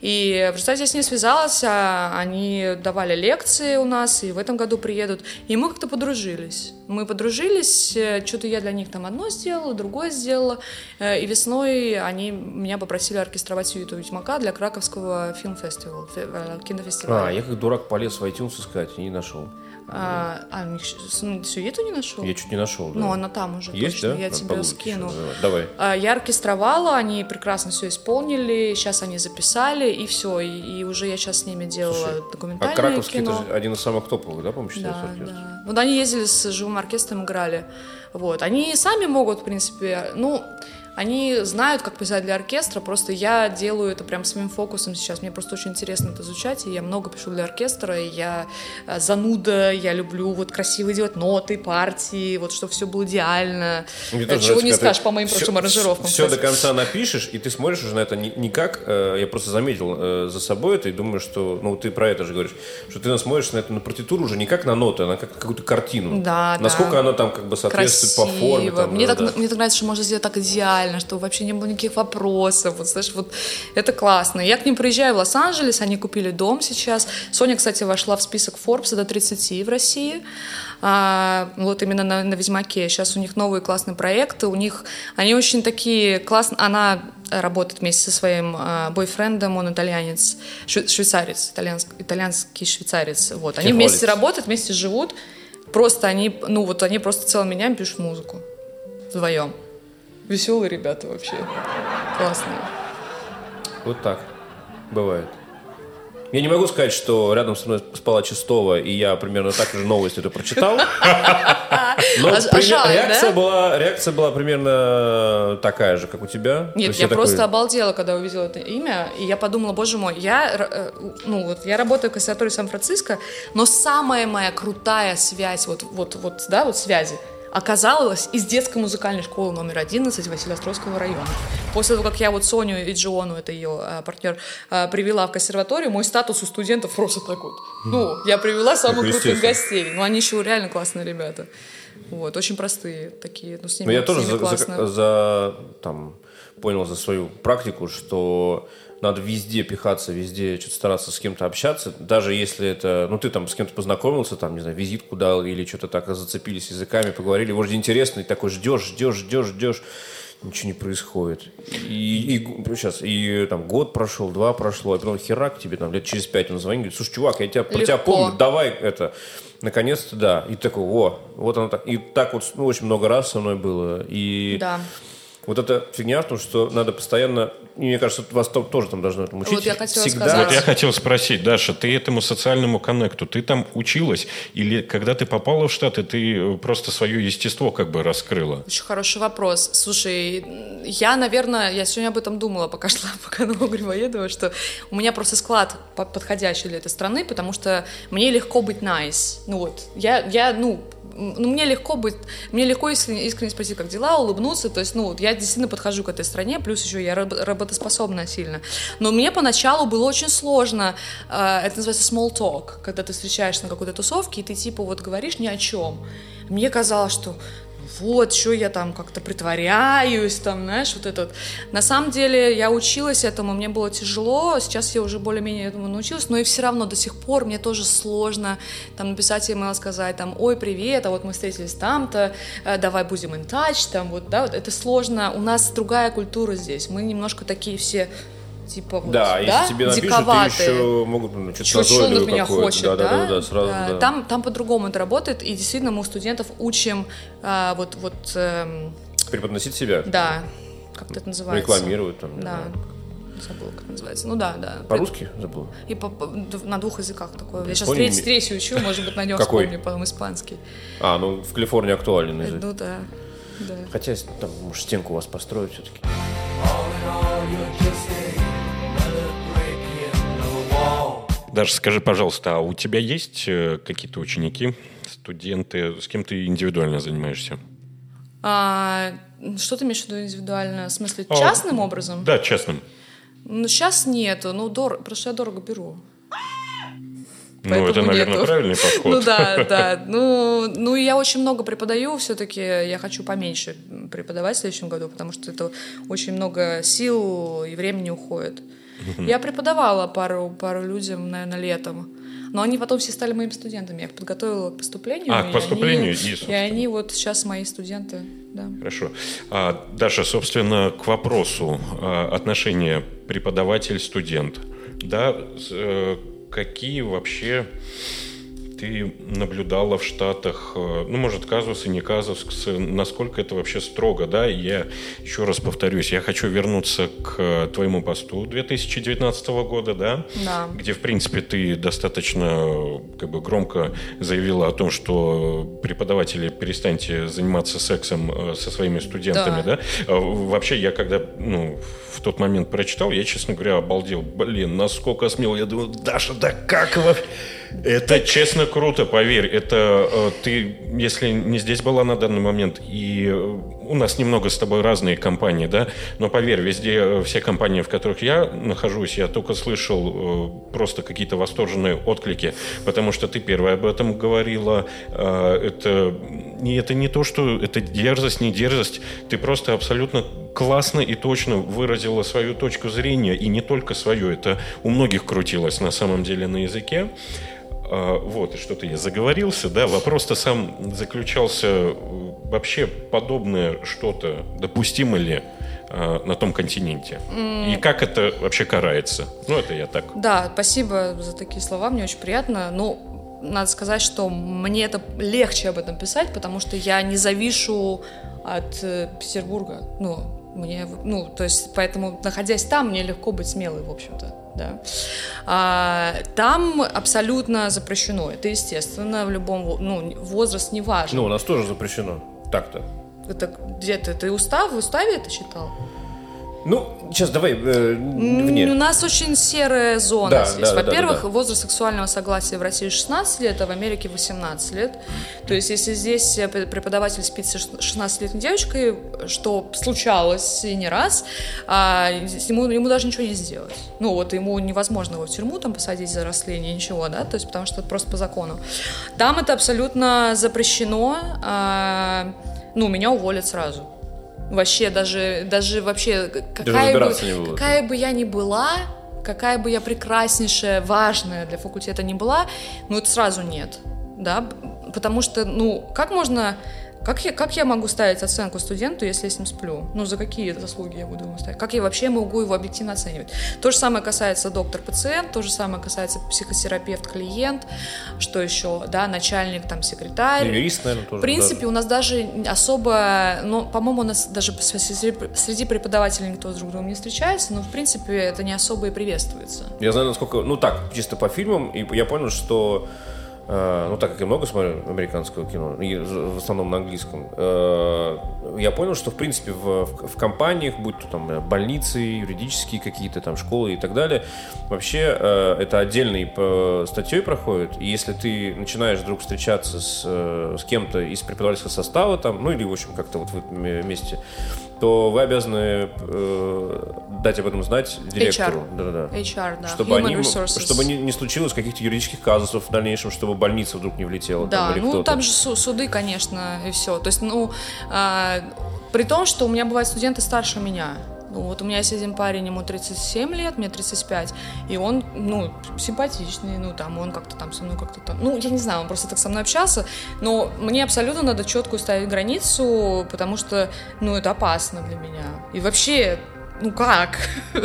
И в результате я с ней связалась, а они давали лекции у нас, и в этом году приедут. И мы как-то подружились. Мы подружились, э, что-то я для них там одно сделала, другое сделала. Э, И весной они меня попросили оркестровать сюиту Ведьмака для Краковского фильм-фестиваля, фе- э, кинофестиваля. А, я как дурак полез в iTunes искать и не нашел. А, а, у них с- ну, сюиту не нашел? Я чуть не нашел. да. Ну, она там уже Есть, точно, да? я Надо тебе скину. еще. Давай. А, Я оркестровала, они прекрасно все исполнили, сейчас они записали, и все, и, и уже я сейчас с ними делала А документальное Краковский кино. это один из самых топовых, да, по-моему, считается Да, оркестр? да. Вот они ездили с живым оркестром, играли. Вот. Они сами могут, в принципе, ну, они знают, как писать для оркестра, просто я делаю это прям своим фокусом сейчас. Мне просто очень интересно это изучать, и я много пишу для оркестра, и я э, зануда, я люблю вот красиво делать ноты, партии, вот чтобы все было идеально. Мне Э, Чего нравится, не скажешь по моим всё- прошлым аранжировкам. Все до кстати. конца напишешь, и ты смотришь уже на это не, не как, э, я просто заметил э, за собой это и думаю, что, ну, ты про это же говоришь, что ты смотришь на эту на партитуру уже не как на ноты, а на как какую-то картину. Да, Насколько да. она там как бы соответствует по форме. Там, мне, да, так, да. мне так нравится, что можно сделать так идеально, что вообще не было никаких вопросов. Вот, знаешь, вот это классно. Я к ним приезжаю в Лос-Анджелес, они купили дом сейчас. Соня, кстати, вошла в список Forbes до 30 в России. А, вот именно на, на Ведьмаке. Сейчас у них новые классные проекты. У них они очень такие классные. Она работает вместе со своим а, бойфрендом, он итальянец, шве- швейцарец, итальянск- итальянский швейцарец. Вот. Они Технолог. вместе работают, вместе живут. Просто они, ну вот они просто целыми днями пишут музыку вдвоем. Веселые ребята вообще. Классные. Вот так. Бывает. Я не могу сказать, что рядом со мной спала Чистова, и я примерно так же новость эту прочитал. Но А- а пример- жаль, реакция, да? была, реакция была примерно такая же, как у тебя. Нет, я такой- просто обалдела, когда увидела это имя, и я подумала, боже мой, я, э, ну вот, я работаю в консерватории Сан-Франциско, но самая моя крутая связь, вот, вот, вот, да, вот связи, оказалась из детской музыкальной школы номер 11 Василиостровского района. После того, как я вот Соню и Джиону, это ее а, партнер, а, привела в консерваторию, мой статус у студентов просто так вот. Ну, я привела самых Ну, крутых гостей. Ну, они еще реально классные ребята. Вот, очень простые такие. Ну, с ними, Но я с тоже за, классно. за- за, там, понял за свою практику, что надо везде пихаться, везде что-то стараться с кем-то общаться, даже если это, ну, ты там с кем-то познакомился, там, не знаю, визитку дал или что-то так, зацепились языками, поговорили, вроде интересно, и такой ждешь, ждешь, ждешь, ждешь, ничего не происходит. И, и сейчас, и там год прошел, два прошло, а потом херак тебе там лет через пять он звонит, говорит, слушай, чувак, я тебя, про тебя помню, давай это, наконец-то, да. И такой, о, вот оно так. И так вот, ну, очень много раз со мной было. И Да. Вот эта фигня в том, что надо постоянно, мне кажется, вас то- тоже там должны этому учить. Вот я хотела Всегда сказать. Вот я хотел спросить, Даша, ты этому социальному коннекту, ты там училась? Или когда ты попала в Штаты, ты э, просто свое естество как бы раскрыла? Очень хороший вопрос. Слушай, я, наверное, я сегодня об этом думала, пока шла, пока на Грибоедова, что у меня просто склад по- подходящий для этой страны, потому что мне легко быть nice. Ну вот, я, я ну, ну, мне легко быть, мне легко искренне, искренне спросить, как дела, улыбнуться, то есть, ну, вот я действительно подхожу к этой стране, плюс еще я раб- работоспособна сильно. Но мне поначалу было очень сложно, э, это называется small talk, когда ты встречаешься на какой-то тусовке, и ты типа вот говоришь ни о чем. Мне казалось, что вот, что я там как-то притворяюсь, там, знаешь, вот это вот. На самом деле я училась этому, мне было тяжело, сейчас я уже более-менее этому научилась, но и все равно до сих пор мне тоже сложно там написать email, сказать там, ой, привет, а вот мы встретились там-то, э, давай будем in touch, там, вот, да, вот это сложно, у нас другая культура здесь, мы немножко такие все типа вот, Да, если тебе напишут, диковатые. ты еще могут ну, что-то Чё, что он от назойливое меня какое-то. хочет, да, да? да, да, да, сразу, Да, да. Там, там по-другому это работает, и действительно мы у студентов учим а, вот, вот эм, Преподносить себя. да, как это называется? Рекламируют там. Да, знаю. забыла, как это называется. Ну да, да. По-русски забыл. И по- по- на двух языках такое. Я сейчас третий, третий учу, может быть, на нем Какой? вспомню, потом испанский. А, ну в Калифорнии актуален язык. Ну да, да. Хотя там, может, стенку у вас построить все-таки. Даже скажи, пожалуйста, а у тебя есть э, какие-то ученики, студенты, с кем ты индивидуально занимаешься? А, что ты имеешь в виду индивидуально? В смысле, А, частным образом? Да, частным. Ну, сейчас нету, ну, потому что я дорого беру. Ну, это, наверное, нету. правильный подход. Ну да, да. Ну, ну я очень много преподаю, все-таки я хочу поменьше преподавать в следующем году, потому что это очень много сил и времени уходит. Я преподавала пару, пару людям, наверное, летом. Но они потом все стали моими студентами. Я их подготовила к поступлению. А, к и поступлению, они- и, и они вот сейчас мои студенты. Да. Хорошо. А, Даша, собственно, к вопросу а, отношения преподаватель-студент. Да, э, какие вообще ты наблюдала в Штатах, э, ну, может, казусы, не казусы, насколько это вообще строго, да? И Я еще раз повторюсь, я хочу вернуться к э, твоему посту 2019 года, да? Да. Где, в принципе, ты достаточно э, как бы громко заявила о том, что преподаватели перестаньте заниматься сексом э, со своими студентами, Да. да? А, Вообще, я когда ну, в тот момент прочитал, я, честно говоря, обалдел. Блин, насколько смело. Я думаю, Даша, да как вы... Это честно круто, поверь. Это э, ты, если не здесь была на данный момент, и э, у нас немного с тобой разные компании, да, но поверь, везде э, все компании, в которых я нахожусь, я только слышал просто какие-то восторженные отклики, потому что ты первая об этом говорила. Это, это не то, что это дерзость, не дерзость. Ты просто абсолютно классно и точно выразила свою точку зрения, и не только свою, это у многих крутилось на самом деле на языке. А, Вот, и что-то я заговорился, да, вопрос-то сам заключался, э, вообще подобное что-то допустимо ли а, на том континенте? И как это вообще карается? Ну, это я так. Да, спасибо за такие слова, мне очень приятно. Ну, надо сказать, что мне это легче об этом писать, потому что я не завишу от э, Петербурга. Ну, мне, ну, то есть, поэтому, находясь там, мне легко быть смелой, в общем-то. Да. А, там абсолютно запрещено. Это естественно, в любом ну, возраст не важен. Ну, у нас тоже запрещено. Так-то. Это где-то ты устав, в уставе это читал? Ну, сейчас давай э, М, У вне. нас очень серая зона Да, здесь. да, да, Во-первых, да, да. возраст сексуального согласия в России 16 лет, а в Америке 18 лет. То есть, если здесь э, преподаватель спит с 16-летней девочкой, что случалось и не раз, а, ему, ему даже ничего не сделать. Ну, вот ему невозможно его в тюрьму там посадить за растление, ничего, да, то есть, потому что это просто по закону. Там это абсолютно запрещено. а, ну, меня уволят сразу. Вообще, даже, даже вообще, какая бы, не будут. какая бы я ни была, какая бы я прекраснейшая, важная для факультета ни была, ну это сразу нет, да, потому что, ну, как можно, как я, как я могу ставить оценку студенту, если я с ним сплю? Ну, за какие заслуги я буду ему ставить? Как я вообще могу его объективно оценивать? То же самое касается доктор-пациент, то же самое касается психотерапевт-клиент, что еще, да, начальник, там, секретарь. Ну, юрист, наверное, тоже. В принципе, у нас даже особо, ну, по-моему, у нас даже среди преподавателей никто с друг другом не встречается, но, в принципе, это не особо и приветствуется. Я знаю, насколько... Ну, так, чисто по фильмам. И я понял, что... э, ну, так как я много смотрю американского кино, в основном на английском, э, я понял, что, в принципе, в, в- в компаниях, будь то там э, больницы, юридические какие-то там школы и так далее, вообще э, это отдельной по статьей проходит. И если ты начинаешь вдруг встречаться с, э, с кем-то из преподавательского состава там, ну или, в общем, как-то вот вы вместе то вы обязаны э, дать об этом знать директору. Да-да-да. HR, да. Чтобы, Human они, resources. чтобы не, не случилось каких-то юридических казусов в дальнейшем, чтобы больница вдруг не влетела. Да, там, ну там же су- суды, конечно, и все. То есть, ну, а, при том, что у меня бывают студенты старше меня. Ну, вот у меня есть один парень, ему 37 лет, мне 35, и он, ну, симпатичный, ну, там, он как-то там со мной как-то там, ну, я не знаю, он просто так со мной общался, но мне абсолютно надо четкую ставить границу, потому что, ну, это опасно для меня. И вообще, ну как?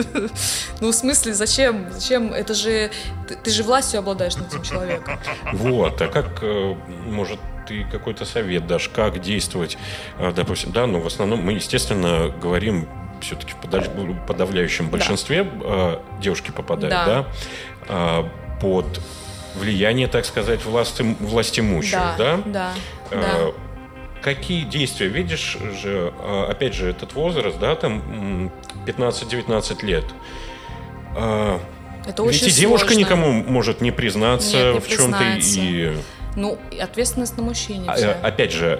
Ну, в смысле, зачем? Зачем? Это же... Ты, ты же властью обладаешь над этим человеком. Вот, а как, э, может, ты какой-то совет дашь, как действовать, э, допустим, да, ну, в основном мы, естественно, говорим все-таки в подав- подавляющем большинстве э, девушки попадают, Да. да, а, под влияние, так сказать, власти, властимущих, Да, да? да, Э, да. Какие действия, видишь же, опять же, этот возраст, да, там м, 15-19 лет. А, Это Ведь очень и девушка сложно. никому может не признаться Нет, не в чем-то и Ну, ответственность на мужчине. а, э, Опять же,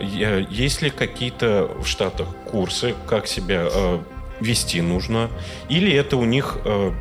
есть ли какие-то в Штатах курсы, как себя э, вести нужно? Или это у них э,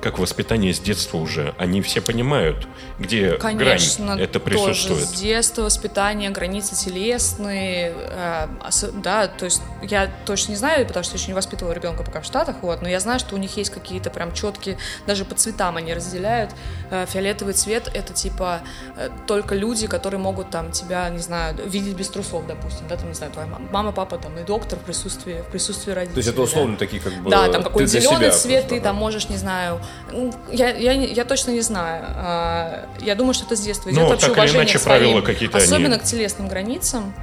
как воспитание с детства уже? Они все понимают, где Конечно, грань это тоже присутствует? с детства воспитание, границы телесные, э, да, то есть я точно не знаю, потому что еще не воспитывала ребенка пока в Штатах, вот, но я знаю, что у них есть какие-то прям четкие, даже по цветам они разделяют. Э, Фиолетовый цвет — это типа э, только люди, которые могут там тебя, не знаю, видеть без трусов, допустим, да, там, не знаю, твоя мама, папа там и доктор в присутствии, в присутствии родителей. То есть это да. условно такие как бы... Да, там какой ты для зеленый себя цвет, просто, ты там можешь, не знаю. Я, я, не- я точно не знаю. Я думаю, что это с детства идет Ну, вообще так или уважение иначе, к своим, правила какие-то они- особенно к телесным границам.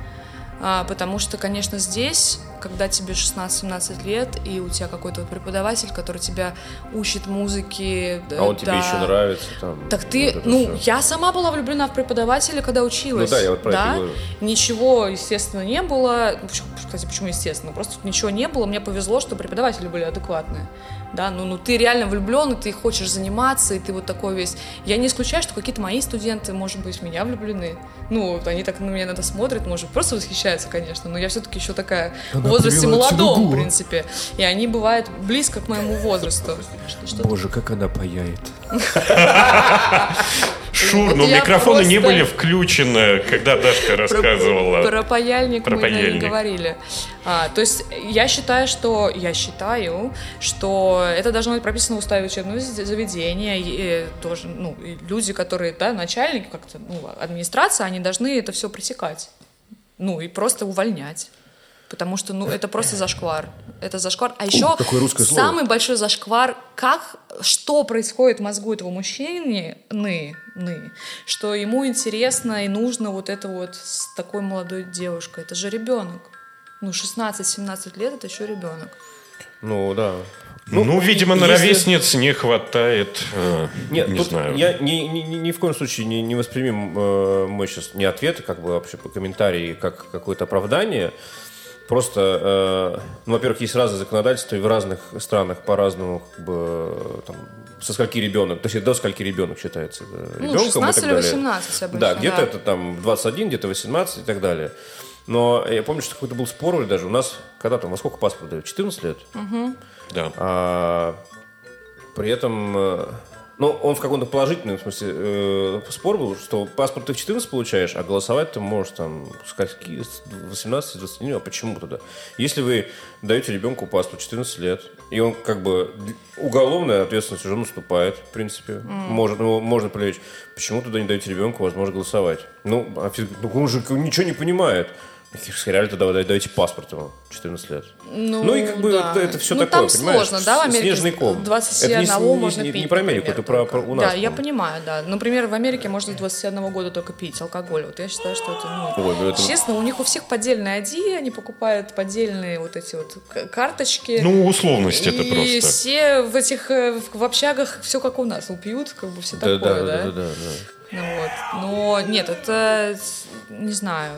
А, Потому что, конечно, здесь, когда тебе 16-17 лет, и у тебя какой-то преподаватель, который тебя учит музыке. А он тебе да. еще нравится там. Так ты, вот это ну, всё. я сама была влюблена в преподавателя, когда училась. Ну да, я вот про это да? говорю. Ничего, естественно, не было. Ну, Кстати, почему естественно? Просто ничего не было. Мне повезло, что преподаватели были адекватные. Да, ну, ну ты реально влюблен, и ты хочешь заниматься, и ты вот такой весь. Я не исключаю, что какие-то мои студенты, может быть, в меня влюблены. Ну, вот они так на меня иногда смотрят, может, просто восхищаются, конечно, но я все-таки еще такая в возрасте молодом, в принципе. И они бывают близко к моему возрасту. Боже, как она паяет. Шур, но микрофоны не были включены, когда Дашка рассказывала. Про паяльник Про мы паяльник. говорили. А, то есть я считаю, что я считаю, что это должно быть прописано в уставе учебного заведения. И, э, тоже, ну, и люди, которые, да, начальники, как-то, ну, администрация, они должны это все пресекать. Ну, и просто увольнять. Потому что, ну, это просто зашквар. Это зашквар. А еще какое русское слово. самый большой зашквар, как, что происходит в мозгу этого мужчины, ны, ны, что ему интересно и нужно вот это вот с такой молодой девушкой. Это же ребенок. Ну, 16-17 лет это еще ребенок. Ну, да. Ну, видимо, на если- ровесниц не хватает, э, Нет, не тут знаю. я ни, ни, ни- ни в коем случае не, не воспримем э, мы сейчас не ответы, как бы вообще по комментарии, как какое-то оправдание. Просто, э, ну, во-первых, есть разные законодательства, и в разных странах по-разному, как бы, там, со скольки ребенок, то есть до скольки ребенок считается э, Ну, ребенком 16 и так или далее. 18 обычно, Да, где-то да. это там 21, где-то 18 и так далее. Но я помню, что какой-то был спор, или даже у нас, когда там, во сколько паспорт дают? 14 лет? Да. А, при этом, э, ну, он в каком-то положительном смысле э, спор был, что паспорт ты в 14 получаешь, а голосовать ты можешь там с каких с 18 21 а почему тогда? Если вы даете ребенку паспорт 14 лет, и он как бы уголовная ответственность уже наступает, в принципе, может, ну, можно привлечь, почему тогда не даете ребенку возможность голосовать? Ну, а ну, он же ничего не понимает. Реально тогда дайте паспорт ему 14 лет. Ну, и как бы да. это, это все ну, такое, там понимаешь? сложно, да, в Америке Снежный ком. 21 это не, можно не, пить, не про Америку, например, это про, про у нас. Да, я по-моему. понимаю, да. Например, в Америке можно с 21 года только пить алкоголь. Вот я считаю, что это, ну, Ой, ну это- честно, у них у всех поддельные ID, они покупают поддельные вот эти вот карточки. Ну, условность это и просто. все в этих э, в, общагах все как у нас, пьют, как бы все Да, такое, да, да. да, да, да, да. Ну вот. Но нет, это не знаю.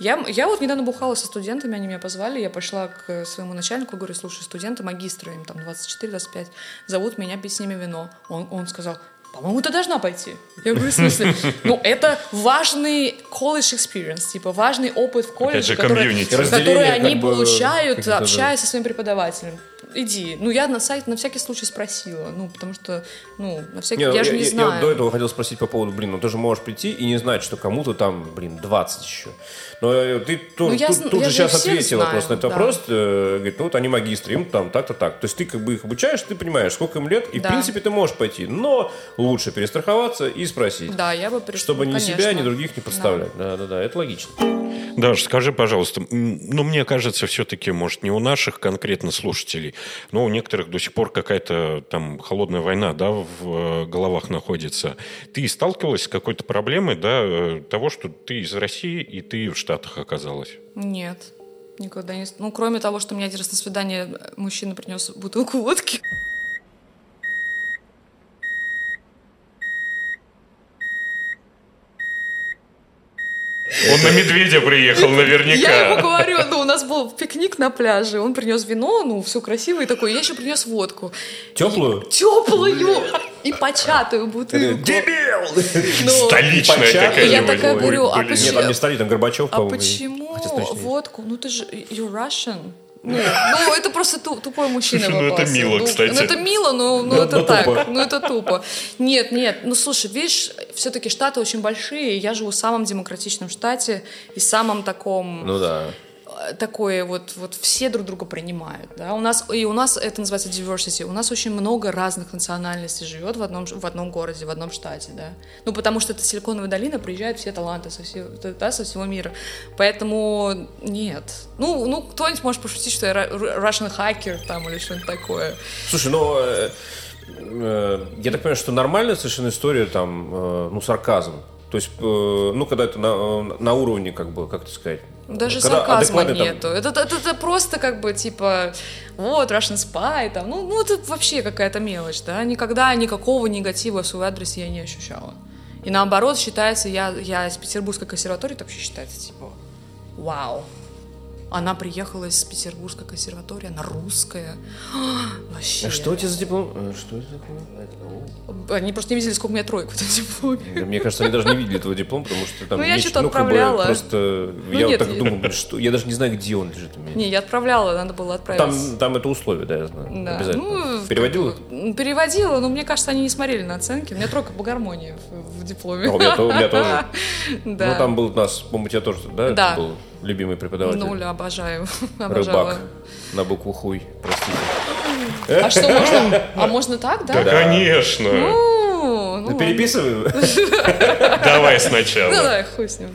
Я, я вот недавно бухала со студентами, они меня позвали, я пошла к своему начальнику, говорю, слушай, студенты, магистры, им там 24-25, зовут меня пить с ними вино. Он, он сказал, по-моему, ты должна пойти. Я говорю, в смысле? Ну, это важный колледж experience, типа важный опыт в колледже, же, который, который они как бы, получают, общаясь со своим преподавателем. Иди. Ну, я на сайт на всякий случай спросила. Ну, потому что, ну, на всякий... Не, я же не я, знаю. до этого хотел спросить по поводу, блин, ну ты же можешь прийти и не знать, что кому-то там, блин, 20 еще. Но э, ты ту- Ну, я тут, тут я же сейчас ответила знаю, просто на этот да. вопрос. э, говорит, ну вот они магистры, им там так-то так. То есть ты как бы их обучаешь, ты понимаешь, сколько им лет, и Да. в принципе ты можешь пойти. Но лучше перестраховаться и спросить. Да, я бы пришла. Чтобы ни конечно. себя, ни других не подставлять. Да-да-да, это логично. Даш, скажи, пожалуйста, ну, мне кажется, все-таки, может, не у наших конкретно слушателей, но у некоторых до сих пор какая-то там холодная война, да, в э, головах находится. Ты сталкивалась с какой-то проблемой, да, э, того, что ты из России и ты в Штатах оказалась? Нет. Никогда не... Ну, кроме того, что мне один раз на свидание мужчина принес бутылку водки. Он на медведя приехал Я ему наверняка. говорю, ну, у нас был пикник на пляже, он принес вино, ну, все красиво и такое, я еще принес водку. Теплую? Теплую и початую бутылку. Ну, Столичная Початую. какая-нибудь. Я такая говорю, а почему- Нет, там не стоит, там Горбачев, А по-моему. и- почему водку? Ну, ты же, you're Russian. Ну, ну, это просто ту- тупой мужчина Слушай, ну, это мило, Ну, кстати. Ну, это мило, но, но Ну, это ну, так. тупо. Ну, это тупо. Нет, нет. Ну, слушай, видишь, все-таки Штаты очень большие. и Я живу в самом демократичном штате и самом таком... Ну да. Такое вот, вот все друг друга принимают, да, у нас, и у нас это называется diversity, у нас очень много разных национальностей живет в одном, в одном городе, в одном штате, да, ну, потому что это Силиконовая долина, приезжают все таланты со всего, да, со всего мира, поэтому нет, ну, ну, кто-нибудь может пошутить, что я Russian hacker там или что-нибудь такое, Слушай, ну, э, э, я так понимаю, что нормальная совершенно история там, э, ну, сарказм. То есть, ну, когда это на, на уровне, как бы, как это сказать? Даже Когда сарказма адекватный там- нету. Это, это, это просто как бы типа вот Russian Spy там. Ну, ну это вообще какая-то мелочь, да. Никогда никакого негатива в свой адрес я не ощущала. И наоборот считается, я, я из Петербургской консерватории, это вообще считается типа вау. Она приехала из Петербургской консерватории, она русская. Вообще. А что у тебя за диплом? Э, Что это такое? Они просто не видели, сколько у меня троек в этом дипломе. Да, мне кажется, они даже не видели твой диплом, потому что там Ну, я что-то ну, как бы, отправляла. просто Ну, я нет, вот так я- думаю, что я даже не знаю, где он лежит у меня. Не, я отправляла, надо было отправить. Там, там это условие, да, я знаю. Да. Обязательно. Ну, Переводила? Переводила, но мне кажется, они не смотрели на оценки. У меня тройка по гармонии в, в дипломе. А, у меня у меня тоже. Да. Ну, там был у нас, по-моему, у тебя тоже, да? это Да. был любимый преподаватель. Нуль, обожаю. Обожала. Рыбак. На букву хуй, простите. А что можно? А можно так, да? Да, конечно. Ну, ну Ну, переписываю. Давай Ну сначала. да, хуй с ним.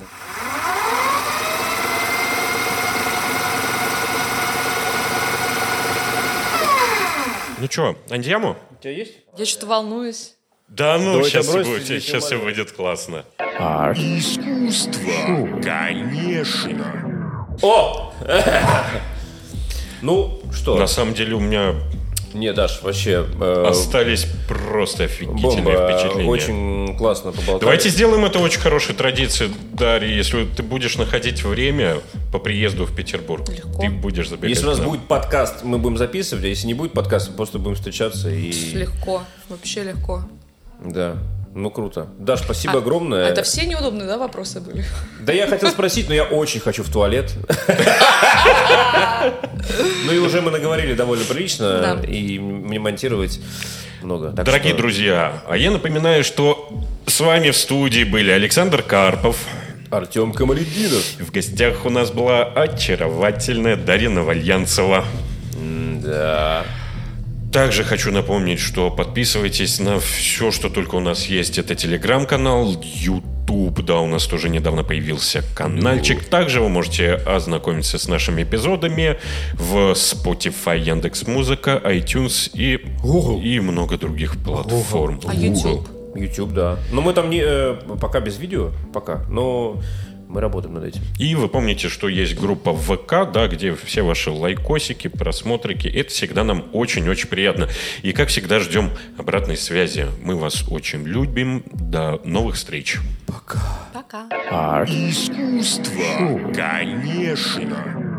Ну что, Андьяму? У тебя есть? Я что-то волнуюсь. Да ну, Давайте сейчас, бросьте будет, сейчас все будет классно. Искусство, конечно. О! Ну, что? На самом деле у меня Не, Даш, вообще... э, остались просто офигительные Бомба. впечатления. Очень классно поболтали. Давайте сделаем это очень хорошей традицией, Дарья. Если ты будешь находить время по приезду в Петербург, Легко. ты будешь забегать Если у нас будет подкаст, мы будем записывать, а если не будет подкаста, просто будем встречаться и... Легко. Вообще легко. Да. Ну, круто. Даш, спасибо огромное. А Это все неудобные, да, вопросы были? Да я хотел спросить, но я очень хочу в туалет. Ну и уже мы наговорили довольно прилично, Да. и мне монтировать много. Дорогие друзья, а я напоминаю, что с вами в студии были Александр Карпов. Артем Камалединов. В гостях у нас была очаровательная Дарина Вальянцева. Да. Также хочу напомнить, что подписывайтесь на все, что только у нас есть. Это телеграм-канал, YouTube, да, у нас тоже недавно появился каналчик. Также вы можете ознакомиться с нашими эпизодами в Spotify, Яндекс.Музыка, iTunes и, и много других платформ. А YouTube? YouTube, да. Но мы там не, э, пока без видео, пока, но мы работаем над этим. И вы помните, что есть группа в ВК, да, где все ваши лайкосики, просмотрики. Это всегда нам очень-очень приятно. И, как всегда, ждем обратной связи. Мы вас очень любим. До новых встреч. Пока. Искусство, конечно.